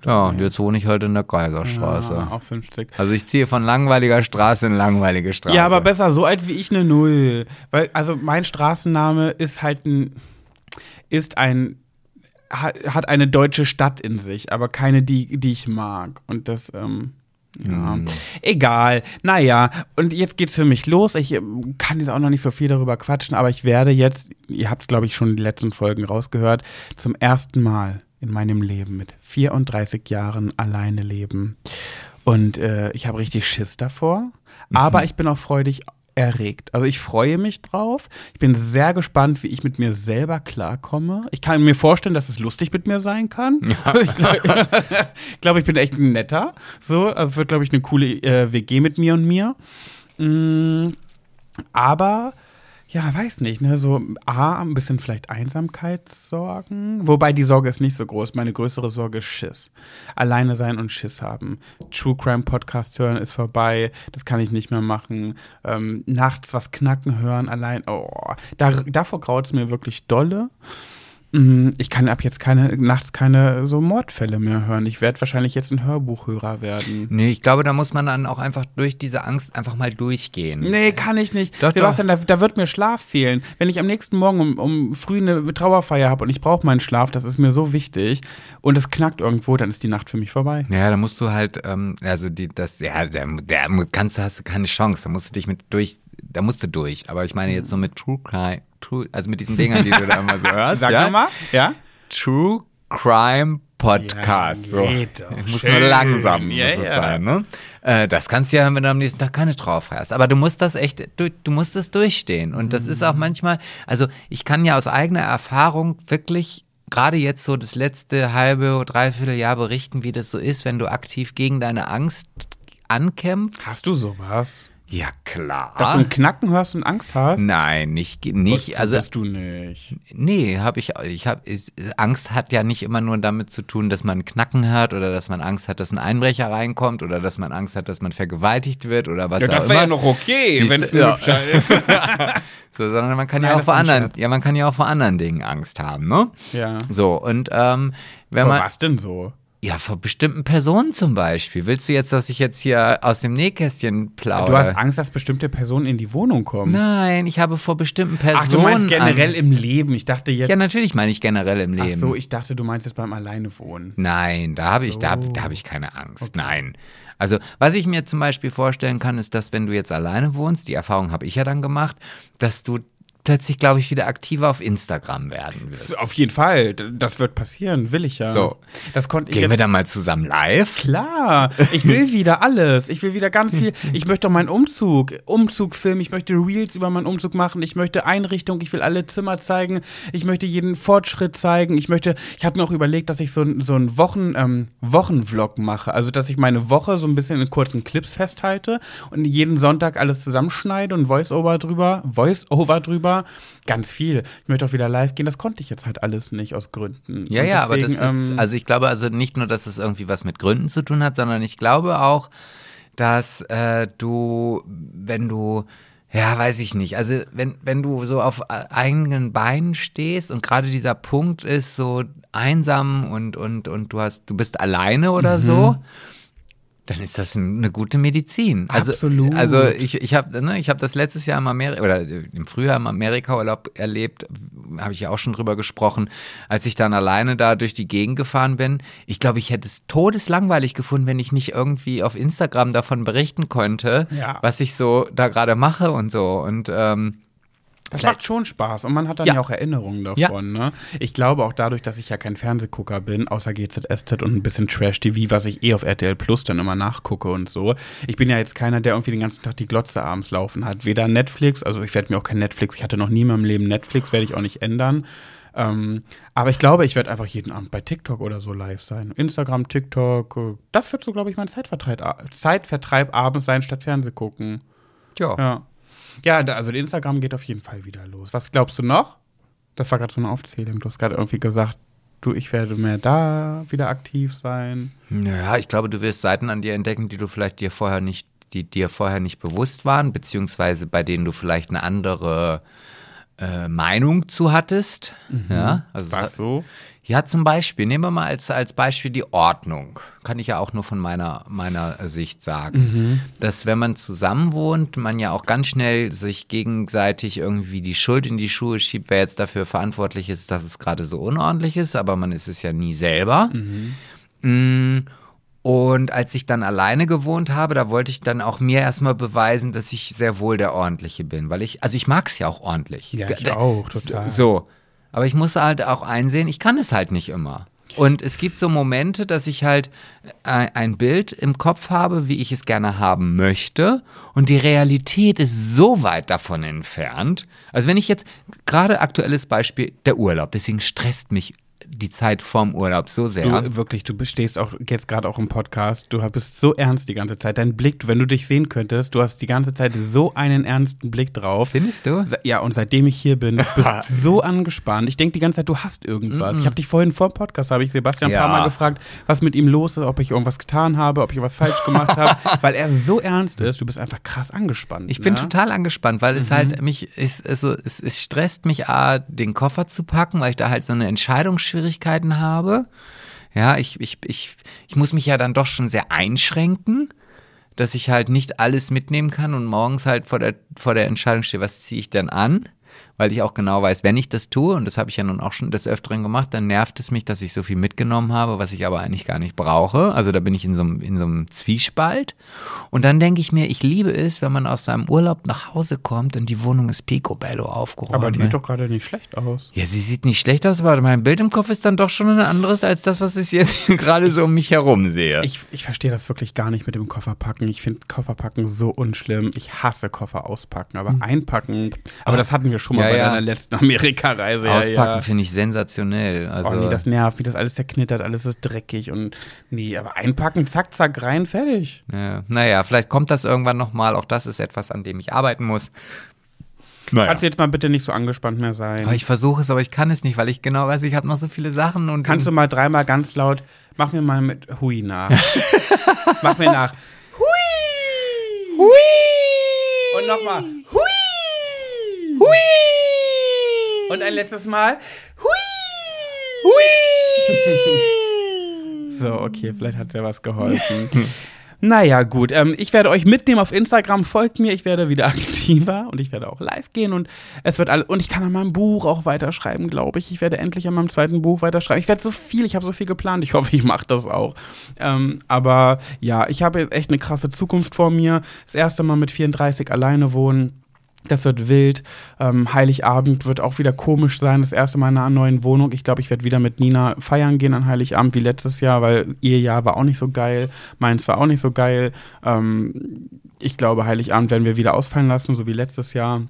Speaker 2: Ja, und jetzt wohne ich heute in der Geigerstraße.
Speaker 1: Ja, auch 50.
Speaker 2: Also ich ziehe von langweiliger Straße in langweilige Straße.
Speaker 1: Ja, aber besser so als wie ich eine Null. Weil, also mein Straßenname ist halt ein, ist ein, hat, hat eine deutsche Stadt in sich, aber keine, die, die ich mag. Und das, ähm, ja. Egal. Naja, und jetzt geht's für mich los. Ich ähm, kann jetzt auch noch nicht so viel darüber quatschen, aber ich werde jetzt, ihr habt es, glaube ich, schon in den letzten Folgen rausgehört, zum ersten Mal in meinem Leben mit 34 Jahren alleine leben. Und äh, ich habe richtig Schiss davor, aber ich bin auch freudig erregt. Also ich freue mich drauf. Ich bin sehr gespannt, wie ich mit mir selber klarkomme. Ich kann mir vorstellen, dass es lustig mit mir sein kann. <laughs> Ich glaube, glaub, ich bin echt ein netter. So, also wird, glaube ich, eine coole äh, WG mit mir und mir. Mm, aber ja, weiß nicht, ne, so A, ein bisschen vielleicht Einsamkeitssorgen, wobei die Sorge ist nicht so groß. Meine größere Sorge ist Schiss. Alleine sein und Schiss haben. True Crime Podcast hören ist vorbei, das kann ich nicht mehr machen. Ähm, nachts was knacken hören, allein, oh, da, davor graut es mir wirklich dolle. Mm, Ich kann ab jetzt keine, nachts keine so Mordfälle mehr hören. Ich werde wahrscheinlich jetzt ein Hörbuchhörer werden.
Speaker 2: Nee, ich glaube, da muss man dann auch einfach durch diese Angst einfach mal durchgehen.
Speaker 1: Nee, kann ich nicht.
Speaker 2: Doch,
Speaker 1: Sebastian, Da, da wird mir Schlaf fehlen. Wenn ich am nächsten Morgen um, um früh eine Trauerfeier habe und ich brauche meinen Schlaf, das ist mir so wichtig und es knackt irgendwo, dann ist die Nacht für mich vorbei.
Speaker 2: Ja, da musst du halt, ähm, also die, das, ja, der, der kannst du, hast du keine Chance. Da musst du dich mit durch, da musst du durch. Aber ich meine jetzt nur mit True Crime, True, also mit diesen Dingern, die du da immer so <laughs> hörst.
Speaker 1: Sag
Speaker 2: ja?
Speaker 1: mal, ja?
Speaker 2: True Crime Podcast.
Speaker 1: Ja,
Speaker 2: so. Ich muss
Speaker 1: Schön.
Speaker 2: nur langsam
Speaker 1: Ja,
Speaker 2: muss es
Speaker 1: ja.
Speaker 2: sein, ne? Äh, das kannst du ja, wenn du am nächsten Tag keine drauf hast. Aber du musst das echt, du, du musst es durchstehen. Und das
Speaker 1: Mhm.
Speaker 2: ist auch manchmal, also ich kann ja aus eigener Erfahrung wirklich gerade jetzt so das letzte halbe, dreiviertel Jahr berichten, wie das so ist, wenn du aktiv gegen deine Angst ankämpfst.
Speaker 1: Hast du sowas?
Speaker 2: Ja, klar.
Speaker 1: Dass du ein Knacken hörst und Angst hast?
Speaker 2: Nein, nicht, nicht,
Speaker 1: Das
Speaker 2: also
Speaker 1: bist du nicht.
Speaker 2: Nee, habe ich, ich habe, Angst hat ja nicht immer nur damit zu tun, dass man einen Knacken hört oder dass man Angst hat, dass ein Einbrecher reinkommt oder dass man Angst hat, dass man vergewaltigt wird oder was
Speaker 1: Ja,
Speaker 2: auch
Speaker 1: das
Speaker 2: immer.
Speaker 1: wäre ja noch okay, wenn es ein
Speaker 2: Ja.
Speaker 1: Hübscher ist. <laughs>
Speaker 2: So, sondern man kann ja
Speaker 1: Nein,
Speaker 2: auch
Speaker 1: das
Speaker 2: vor
Speaker 1: ein
Speaker 2: anderen,
Speaker 1: Scherz.
Speaker 2: ja, man kann ja auch vor anderen Dingen Angst haben, ne?
Speaker 1: ja.
Speaker 2: So, und ähm, wenn
Speaker 1: Vor
Speaker 2: man,
Speaker 1: was denn so?
Speaker 2: Ja, vor bestimmten Personen zum Beispiel. Willst du jetzt, dass ich jetzt hier aus dem Nähkästchen plaudere?
Speaker 1: Du hast Angst, dass bestimmte Personen in die Wohnung kommen.
Speaker 2: Nein, ich habe vor bestimmten Personen.
Speaker 1: Ach, du meinst generell
Speaker 2: Angst.
Speaker 1: im Leben. Ich dachte jetzt.
Speaker 2: Ja, natürlich meine ich generell im
Speaker 1: Ach
Speaker 2: Leben.
Speaker 1: so, ich dachte, du meinst jetzt beim Alleinewohnen.
Speaker 2: Nein, da habe ich, da,
Speaker 1: So.
Speaker 2: da habe ich keine Angst. Nein. Also, was ich mir zum Beispiel vorstellen kann, ist, dass wenn du jetzt alleine wohnst, die Erfahrung habe ich ja dann gemacht, dass du plötzlich, glaube ich, wieder aktiver auf Instagram werden wirst.
Speaker 1: Auf jeden Fall. Das wird passieren, will ich ja.
Speaker 2: So.
Speaker 1: Das konnte ich
Speaker 2: Gehen wir dann mal zusammen live?
Speaker 1: Klar, ich will <laughs> wieder alles. Ich will wieder ganz viel. Ich möchte auch meinen Umzug, Umzug filmen. Ich möchte Reels über meinen Umzug machen. Ich möchte Einrichtung. Ich will alle Zimmer zeigen. Ich möchte jeden Fortschritt zeigen. Ich möchte. Ich habe mir auch überlegt, dass ich so, so einen Wochen, ähm, Wochenvlog mache. Also dass ich meine Woche so ein bisschen in kurzen Clips festhalte und jeden Sonntag alles zusammenschneide und Voice-Over drüber, Voice-Over drüber. Ganz viel. Ich möchte auch wieder live gehen. Das konnte ich jetzt halt alles nicht aus Gründen.
Speaker 2: Ja,
Speaker 1: Und
Speaker 2: ja, aber das
Speaker 1: deswegen,
Speaker 2: ist,
Speaker 1: ähm,
Speaker 2: also ich glaube also nicht nur, dass es irgendwie was mit Gründen zu tun hat, sondern ich glaube auch, dass äh, du, wenn du, ja, weiß ich nicht, also wenn, wenn du so auf äh, eigenen Beinen stehst und gerade dieser Punkt ist so einsam und, und, und du hast, du bist alleine oder
Speaker 1: Mhm.
Speaker 2: so, dann ist das ein- eine gute Medizin. Also,
Speaker 1: Absolut.
Speaker 2: Also ich, ich habe ne, ich hab das letztes Jahr im Amerika oder im Frühjahr im Amerika-Urlaub erlebt, habe ich ja auch schon drüber gesprochen, als ich dann alleine da durch die Gegend gefahren bin. Ich glaube, ich hätte es todeslangweilig gefunden, wenn ich nicht irgendwie auf Instagram davon berichten könnte,
Speaker 1: Ja.
Speaker 2: was ich so da gerade mache und so. Und ähm,
Speaker 1: Das
Speaker 2: Vielleicht-
Speaker 1: macht schon Spaß und man hat dann ja,
Speaker 2: Ja.
Speaker 1: auch Erinnerungen davon.
Speaker 2: Ja.
Speaker 1: Ne? Ich glaube auch dadurch, dass ich ja kein Fernsehgucker bin, außer GZSZ und ein bisschen Trash-TV, was ich eh auf RTL Plus dann immer nachgucke und so. Ich bin ja jetzt keiner, der irgendwie den ganzen Tag die Glotze abends laufen hat. Weder Netflix, also ich werde mir auch kein Netflix, ich hatte noch nie in meinem Leben Netflix, werde ich auch nicht ändern. Ähm, aber ich glaube, ich werde einfach jeden Abend bei TikTok oder so live sein. Instagram, TikTok, äh, das wird so, glaube ich, mein Zeitvertreib, Zeitvertreib abends sein, statt Fernseh gucken.
Speaker 2: ja.
Speaker 1: Ja. Ja, also Instagram geht auf jeden Fall wieder los. Was glaubst du noch? Das war gerade so eine Aufzählung. Du hast gerade irgendwie gesagt, du, ich werde mehr da wieder aktiv sein.
Speaker 2: Naja, ich glaube, du wirst Seiten an dir entdecken, die du vielleicht dir vorher nicht, die dir vorher nicht bewusst waren, beziehungsweise bei denen du vielleicht eine andere äh, Meinung zu hattest. Ja, also
Speaker 1: Was so?
Speaker 2: Ja, zum Beispiel, nehmen wir mal als, als Beispiel die Ordnung. Kann ich ja auch nur von meiner, meiner Sicht sagen. Dass wenn man zusammen wohnt, man ja auch ganz schnell sich gegenseitig irgendwie die Schuld in die Schuhe schiebt, wer jetzt dafür verantwortlich ist, dass es gerade so unordentlich ist, aber man ist es ja nie selber. Mm, Und als ich dann alleine gewohnt habe, da wollte ich dann auch mir erstmal beweisen, dass ich sehr wohl der Ordentliche bin. Weil ich, also ich mag es ja auch ordentlich.
Speaker 1: Ja, ich auch, total.
Speaker 2: So. Aber ich muss halt auch einsehen, ich kann es halt nicht immer. Und es gibt so Momente, dass ich halt ein, ein Bild im Kopf habe, wie ich es gerne haben möchte. Und die Realität ist so weit davon entfernt. Also wenn ich jetzt, gerade aktuelles Beispiel, der Urlaub. Deswegen stresst mich die Zeit vorm Urlaub so sehr.
Speaker 1: Du wirklich, du stehst auch jetzt gerade auch im Podcast. Du bist so ernst die ganze Zeit. Dein Blick, wenn du dich sehen könntest, du hast die ganze Zeit so einen ernsten Blick drauf.
Speaker 2: Findest du?
Speaker 1: Ja, und seitdem ich hier bin, bist <laughs> du so angespannt. Ich denke die ganze Zeit, du hast irgendwas. Ich habe dich vorhin vor dem Podcast, habe ich Sebastian ein
Speaker 2: Ja.
Speaker 1: paar Mal gefragt, was mit ihm los ist, ob ich irgendwas getan habe, ob ich was falsch gemacht habe, <laughs> weil er so ernst ist. Du bist einfach krass angespannt.
Speaker 2: Ich bin
Speaker 1: ne?
Speaker 2: total angespannt, weil
Speaker 1: Mhm.
Speaker 2: es halt mich, es, also, es, es stresst mich, A, den Koffer zu packen, weil ich da halt so eine Entscheidungsschwierigkeiten habe. Ja, ich, ich, ich, ich muss mich ja dann doch schon sehr einschränken, dass ich halt nicht alles mitnehmen kann und morgens halt vor der, vor der Entscheidung stehe, was ziehe ich denn an? Weil ich auch genau weiß, wenn ich das tue, und das habe ich ja nun auch schon des Öfteren gemacht, dann nervt es mich, dass ich so viel mitgenommen habe, was ich aber eigentlich gar nicht brauche. Also da bin ich in so einem, in so einem Zwiespalt. Und dann denke ich mir, ich liebe es, wenn man aus seinem Urlaub nach Hause kommt und die Wohnung ist picobello aufgeräumt.
Speaker 1: Aber die
Speaker 2: ne?
Speaker 1: sieht doch gerade nicht schlecht aus.
Speaker 2: Ja, sie sieht nicht schlecht aus, aber mein Bild im Kopf ist dann doch schon ein anderes als das, was ich jetzt <laughs> gerade so um mich herum sehe.
Speaker 1: Ich, ich verstehe das wirklich gar nicht mit dem Kofferpacken. Ich finde Kofferpacken so unschlimm. Ich hasse Koffer auspacken, aber einpacken. Aber das hatten wir schon mal.
Speaker 2: Ja,
Speaker 1: bei
Speaker 2: ja.
Speaker 1: deiner letzten <laughs> Amerika-Reise.
Speaker 2: Auspacken
Speaker 1: ja.
Speaker 2: finde ich sensationell. Also,
Speaker 1: Oh nee, das nervt, wie das alles zerknittert, alles ist dreckig und nee, aber einpacken, zack, zack, rein, fertig.
Speaker 2: ja, naja, vielleicht kommt das irgendwann nochmal. Auch das ist etwas, an dem ich arbeiten muss. Naja.
Speaker 1: Kannst du jetzt mal bitte nicht so angespannt mehr sein?
Speaker 2: Aber ich versuche es, aber ich kann es nicht, weil ich genau weiß, ich habe noch so viele Sachen und
Speaker 1: Kannst du mal dreimal ganz laut, mach mir mal mit Hui nach. <laughs> mach mir nach. Hui! Hui! Und nochmal. Hui! Hui! Und ein letztes Mal. Hui! Hui! <laughs> So, okay, vielleicht hat es ja was geholfen. <laughs> Naja, gut. Ähm, ich werde euch mitnehmen auf Instagram. Folgt mir, ich werde wieder <laughs> aktiver und ich werde auch live gehen und es wird alle. Und ich kann an meinem Buch auch weiterschreiben, glaube ich. Ich werde endlich an meinem zweiten Buch weiterschreiben. Ich werde so viel, ich habe so viel geplant. Ich hoffe, ich mache das auch. Ähm, aber ja, ich habe echt eine krasse Zukunft vor mir. Das erste Mal mit 34 alleine wohnen das wird wild. Ähm, Heiligabend wird auch wieder komisch sein. Das erste Mal in einer neuen Wohnung. Ich glaube, ich werde wieder mit Nina feiern gehen an Heiligabend wie letztes Jahr, weil ihr Jahr war auch nicht so geil. Meins war auch nicht so geil. Ähm, ich glaube, Heiligabend werden wir wieder ausfallen lassen, so wie letztes Jahr.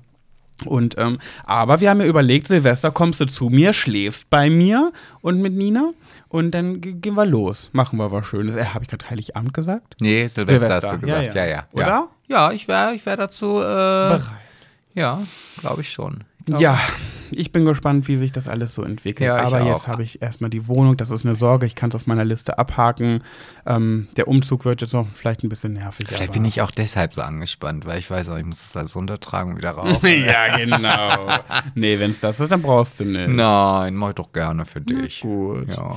Speaker 1: Und ähm, aber wir haben ja überlegt, Silvester kommst du zu mir, schläfst bei mir und mit Nina und dann gehen wir los. Machen wir was Schönes. Äh, Habe ich gerade Heiligabend gesagt?
Speaker 2: Nee, Silvester, Silvester, hast du gesagt. Ja, ja. ja, ja.
Speaker 1: Oder?
Speaker 2: Ja, ich wäre ich wär dazu äh, bereit. Ja, glaube ich schon. Glaub
Speaker 1: ja, ich bin gespannt, wie sich das alles so entwickelt. Ja, Aber jetzt habe ich erstmal die Wohnung, das ist eine Sorge, ich kann es auf meiner Liste abhaken. Ähm, der Umzug wird jetzt noch vielleicht ein bisschen nervig.
Speaker 2: Vielleicht bin ich auch deshalb so angespannt, weil ich weiß auch, ich muss das alles runtertragen und wieder rauf. <laughs>
Speaker 1: ja, genau. nee, wenn es das ist, dann brauchst du nicht.
Speaker 2: Nein, mach ich doch gerne für dich.
Speaker 1: Na gut. Ja.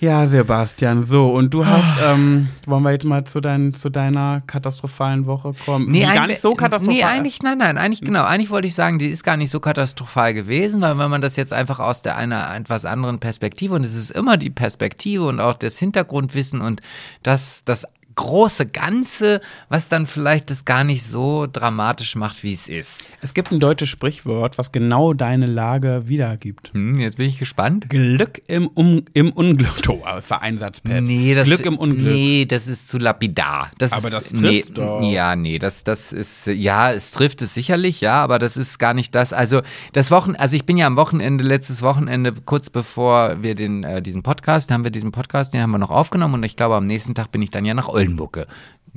Speaker 1: Ja, Sebastian, so, und du hast, ah. ähm, wollen wir jetzt mal zu, dein, zu deiner katastrophalen Woche kommen?
Speaker 2: Nee, gar nicht so katastrophal. Nee, eigentlich, nein, nein, eigentlich, genau, eigentlich wollte ich sagen, die ist gar nicht so katastrophal gewesen, weil wenn man das jetzt einfach aus der einer etwas anderen Perspektive, und es ist immer die Perspektive und auch das Hintergrundwissen und das, das große Ganze, was dann vielleicht das gar nicht so dramatisch macht, wie es ist.
Speaker 1: Es gibt ein deutsches Sprichwort, was genau deine Lage wiedergibt.
Speaker 2: Hm, jetzt bin ich gespannt.
Speaker 1: Glück im, um, im Unglück. Oh, Vereinsatzpad.
Speaker 2: Nee, das, Glück im Unglück. Nee, das ist zu lapidar. Das
Speaker 1: aber das
Speaker 2: trifft
Speaker 1: nee, doch.
Speaker 2: Ja, nee, das, das ist, ja, es trifft es sicherlich, ja, aber das ist gar nicht das. Also, das Wochen, also ich bin ja am Wochenende, letztes Wochenende, kurz bevor wir den, äh, diesen Podcast, haben wir diesen Podcast, den haben wir noch aufgenommen und ich glaube, am nächsten Tag bin ich dann ja nach Oldenburg ge,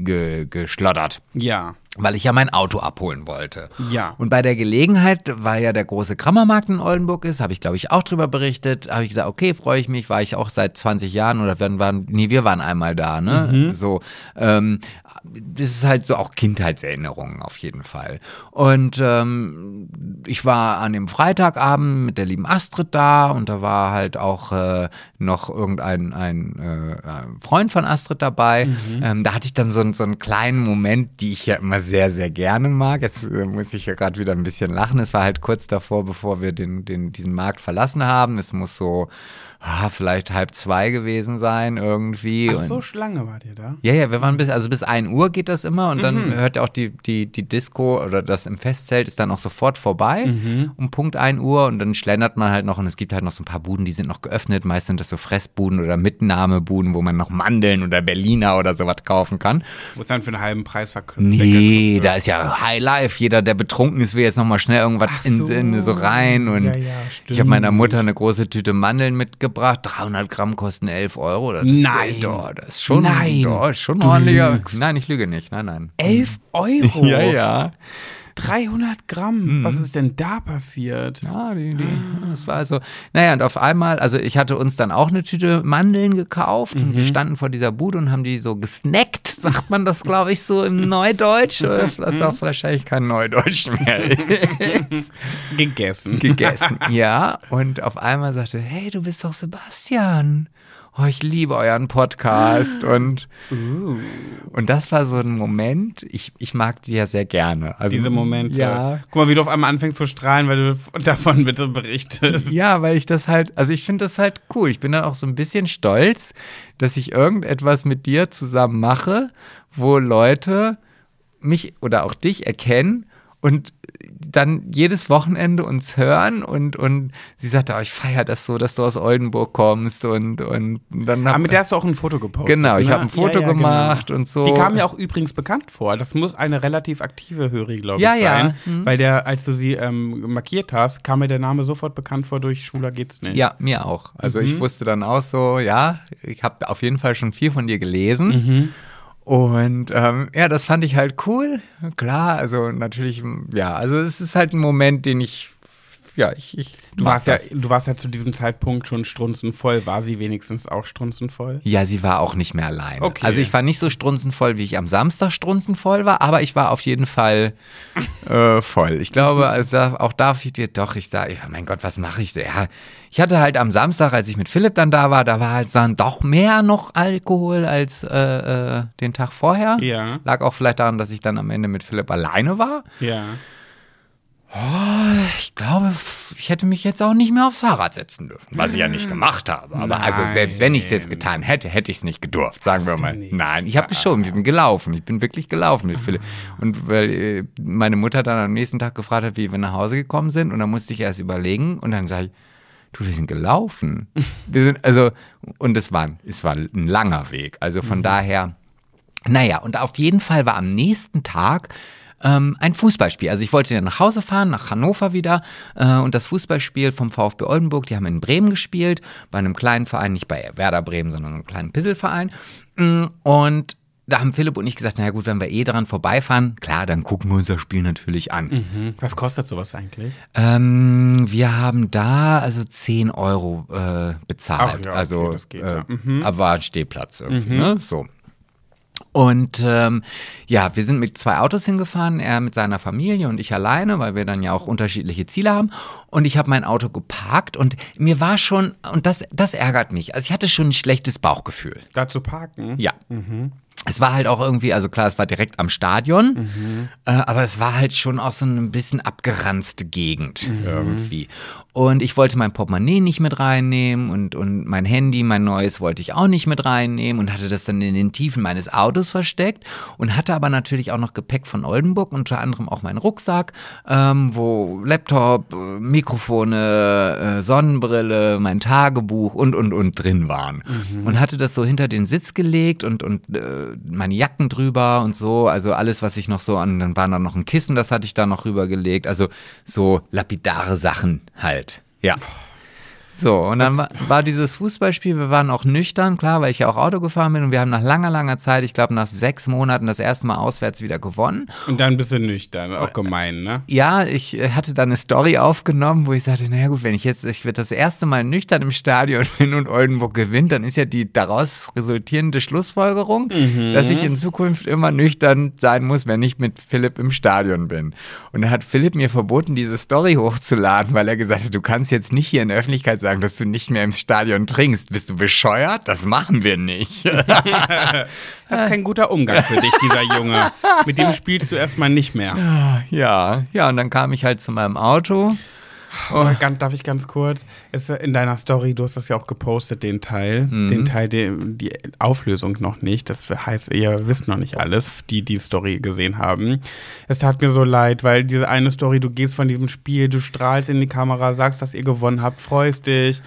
Speaker 2: ge, geschlottert.
Speaker 1: Ja
Speaker 2: weil ich ja mein Auto abholen wollte.
Speaker 1: Ja.
Speaker 2: Und bei der Gelegenheit, weil ja der große Krammermarkt in Oldenburg ist, habe ich glaube ich auch drüber berichtet, habe ich gesagt, okay, freue ich mich, war ich auch seit 20 Jahren oder wir waren, nee, wir waren einmal da, ne? Mhm. So, ähm, das ist halt so auch Kindheitserinnerungen auf jeden Fall. Und ähm, ich war an dem Freitagabend mit der lieben Astrid da und da war halt auch äh, noch irgendein ein, äh, Freund von Astrid dabei. Mhm. Ähm, da hatte ich dann so, so einen kleinen Moment, die ich ja immer sehr, sehr gerne mag. Jetzt äh, muss ich ja gerade wieder ein bisschen lachen. Es war halt kurz davor, bevor wir den, den, diesen Markt verlassen haben. Es muss so ah, vielleicht halb zwei gewesen sein irgendwie.
Speaker 1: Ach, so Schlange wart ihr da?
Speaker 2: Ja, ja, wir waren bis, also bis ein Uhr geht das immer und dann mhm. hört auch die, die, die Disco oder das im Festzelt ist dann auch sofort vorbei mhm. um Punkt ein Uhr und dann schlendert man halt noch und es gibt halt noch so ein paar Buden, die sind noch geöffnet. Meist sind das so Fressbuden oder Mitnahmebuden, wo man noch Mandeln oder Berliner oder sowas kaufen kann.
Speaker 1: Es dann für einen halben Preis verkauft
Speaker 2: Nee, da ist ja High Life. Jeder, der betrunken ist, will jetzt nochmal schnell irgendwas so. In, in, so rein und
Speaker 1: ja, ja,
Speaker 2: ich habe meiner Mutter eine große Tüte Mandeln mitgebracht mitgebracht. 300 Gramm kosten 11 Euro.
Speaker 1: Das nein.
Speaker 2: Ist, oh, das ist schon,
Speaker 1: nein.
Speaker 2: Oh, schon ordentlicher. Nein, ich lüge nicht. Nein, nein.
Speaker 1: 11 <laughs> Euro?
Speaker 2: ja, ja.
Speaker 1: 300 Gramm. Mhm. Was ist denn da passiert?
Speaker 2: Ja, die, die, das war also, naja, und auf einmal, also ich hatte uns dann auch eine Tüte Mandeln gekauft mhm. und wir mhm. standen vor dieser Bude und haben die so gesnackt, <laughs> sagt man das, glaube ich, so im Neudeutsch. <laughs> Das ist auch wahrscheinlich kein Neudeutsch mehr. <laughs>
Speaker 1: Gegessen.
Speaker 2: Gegessen, ja. Und auf einmal sagte, hey, du bist doch Sebastian oh, ich liebe euren Podcast. <gasps> Und, uh. und das war so ein Moment, ich, ich mag die ja sehr gerne.
Speaker 1: Also, Diese Momente.
Speaker 2: Ja.
Speaker 1: Guck mal, wie du auf einmal anfängst zu strahlen, weil du davon bitte berichtest.
Speaker 2: Ja, weil ich das halt, also ich finde das halt cool. Ich bin dann auch so ein bisschen stolz, dass ich irgendetwas mit dir zusammen mache, wo Leute mich oder auch dich erkennen und dann jedes Wochenende uns hören und, und sie sagte, oh, ich feiere das so, dass du aus Oldenburg kommst und, und dann
Speaker 1: hab, Aber mit der hast du auch ein Foto gepostet.
Speaker 2: Genau, ich ne? habe ein Foto ja, ja, genau. gemacht genau. und so.
Speaker 1: Die kam mir auch übrigens bekannt vor. Das muss eine relativ aktive Hörerin, glaube
Speaker 2: ja,
Speaker 1: ich,
Speaker 2: sein.
Speaker 1: Ja. Mhm. Weil der, als du sie ähm, markiert hast, kam mir der Name sofort bekannt vor durch Schwuler geht's nicht.
Speaker 2: Ja, mir auch. Also mhm. ich wusste dann auch so, ja, ich habe auf jeden Fall schon viel von dir gelesen.
Speaker 1: Mhm.
Speaker 2: Und ähm, ja, das fand ich halt cool. Klar, also natürlich, ja, also es ist halt ein Moment, den ich ja, ich, ich
Speaker 1: Du warst, ja, du warst ja zu diesem Zeitpunkt schon strunzenvoll. War sie wenigstens auch strunzenvoll?
Speaker 2: Ja, sie war auch nicht mehr alleine.
Speaker 1: Okay.
Speaker 2: Also ich war nicht so strunzenvoll, wie ich am Samstag strunzenvoll war, aber ich war auf jeden Fall äh, voll. Ich glaube, also auch darf ich dir doch, ich sage, mein Gott, was mache ich? Ja, ich hatte halt am Samstag, als ich mit Philipp dann da war, da war halt dann doch mehr noch Alkohol als äh, äh, den Tag vorher.
Speaker 1: Ja.
Speaker 2: Lag auch vielleicht daran, dass ich dann am Ende mit Philipp alleine war.
Speaker 1: Ja.
Speaker 2: Ich glaube, ich hätte mich jetzt auch nicht mehr aufs Fahrrad setzen dürfen, was ich ja nicht gemacht habe. Aber also selbst wenn ich es jetzt getan hätte, hätte ich es nicht gedurft, sagen wir
Speaker 1: du
Speaker 2: mal. Nein, ich habe geschoben, ich bin gelaufen, ich bin wirklich gelaufen mit Philipp. Und weil äh, meine Mutter dann am nächsten Tag gefragt hat, wie wir nach Hause gekommen sind, und dann musste ich erst überlegen und dann sage ich, du, wir sind gelaufen. Wir sind, also, und es war, es war ein langer Weg. Also von daher, naja, und auf jeden Fall war am nächsten Tag ähm, ein Fußballspiel. Also ich wollte dann nach Hause fahren, nach Hannover wieder. Äh, und das Fußballspiel vom VfB Oldenburg, die haben in Bremen gespielt, bei einem kleinen Verein, nicht bei Werder Bremen, sondern einem kleinen Pisselverein. Mm, Und da haben Philipp und ich gesagt, naja gut, wenn wir eh daran vorbeifahren, klar, dann gucken wir uns das Spiel natürlich an.
Speaker 1: Hm. Was kostet sowas eigentlich?
Speaker 2: Ähm, wir haben da also 10 Euro äh, bezahlt.
Speaker 1: Ach ja, okay,
Speaker 2: also
Speaker 1: das geht
Speaker 2: äh,
Speaker 1: ja. Mhm.
Speaker 2: aber war ein Stehplatz irgendwie, ne? So. Und ähm, ja, wir sind mit zwei Autos hingefahren, er mit seiner Familie und ich alleine, weil wir dann ja auch unterschiedliche Ziele haben. Und ich habe mein Auto geparkt und mir war schon, und das, das ärgert mich, also ich hatte schon ein schlechtes Bauchgefühl.
Speaker 1: Da zu parken?
Speaker 2: Ja. Es war halt auch irgendwie, also klar, es war direkt am Stadion, äh, aber es war halt schon auch so ein bisschen abgeranzte Gegend irgendwie. Und ich wollte mein Portemonnaie nicht mit reinnehmen und, und mein Handy, mein neues, wollte ich auch nicht mit reinnehmen und hatte das dann in den Tiefen meines Autos versteckt und hatte aber natürlich auch noch Gepäck von Oldenburg, unter anderem auch meinen Rucksack, ähm, wo Laptop, äh, Mikrofone, äh, Sonnenbrille, mein Tagebuch und, und, und drin waren. Und hatte das so hinter den Sitz gelegt und, und äh, meine Jacken drüber und so. Also alles, was ich noch so an, dann war da noch ein Kissen, das hatte ich da noch rübergelegt. Also so lapidare Sachen halt. Ja. So, und dann war, war dieses Fußballspiel, wir waren auch nüchtern, klar, weil ich ja auch Auto gefahren bin und wir haben nach langer, langer Zeit, ich glaube nach sechs Monaten, das erste Mal auswärts wieder gewonnen.
Speaker 1: Und dann bist du nüchtern, auch gemein, ne?
Speaker 2: Ja, ich äh, hatte dann eine Story aufgenommen, wo ich sagte, naja gut, wenn ich jetzt, ich werde das erste Mal nüchtern im Stadion <laughs> bin und Oldenburg gewinnt, dann ist ja die daraus resultierende Schlussfolgerung, dass ich in Zukunft immer nüchtern sein muss, wenn ich mit Philipp im Stadion bin. Und da hat Philipp mir verboten, diese Story hochzuladen, weil er gesagt hat, du kannst jetzt nicht hier in der Öffentlichkeit sagen, dass du nicht mehr im Stadion trinkst. Bist du bescheuert? Das machen wir nicht. <laughs>
Speaker 1: Das ist kein guter Umgang für dich, dieser Junge. Mit dem spielst du erstmal nicht mehr.
Speaker 2: ja, ja, und dann kam ich halt zu meinem Auto.
Speaker 1: Oh, ganz, darf ich ganz kurz? Ist äh, in deiner Story, du hast das ja auch gepostet, den Teil.
Speaker 2: Mhm.
Speaker 1: Den Teil, den, die Auflösung noch nicht. Das heißt, ihr wisst noch nicht alles, die die Story gesehen haben. Es tat mir so leid, weil diese eine Story, du gehst von diesem Spiel, du strahlst in die Kamera, sagst, dass ihr gewonnen habt, freust dich.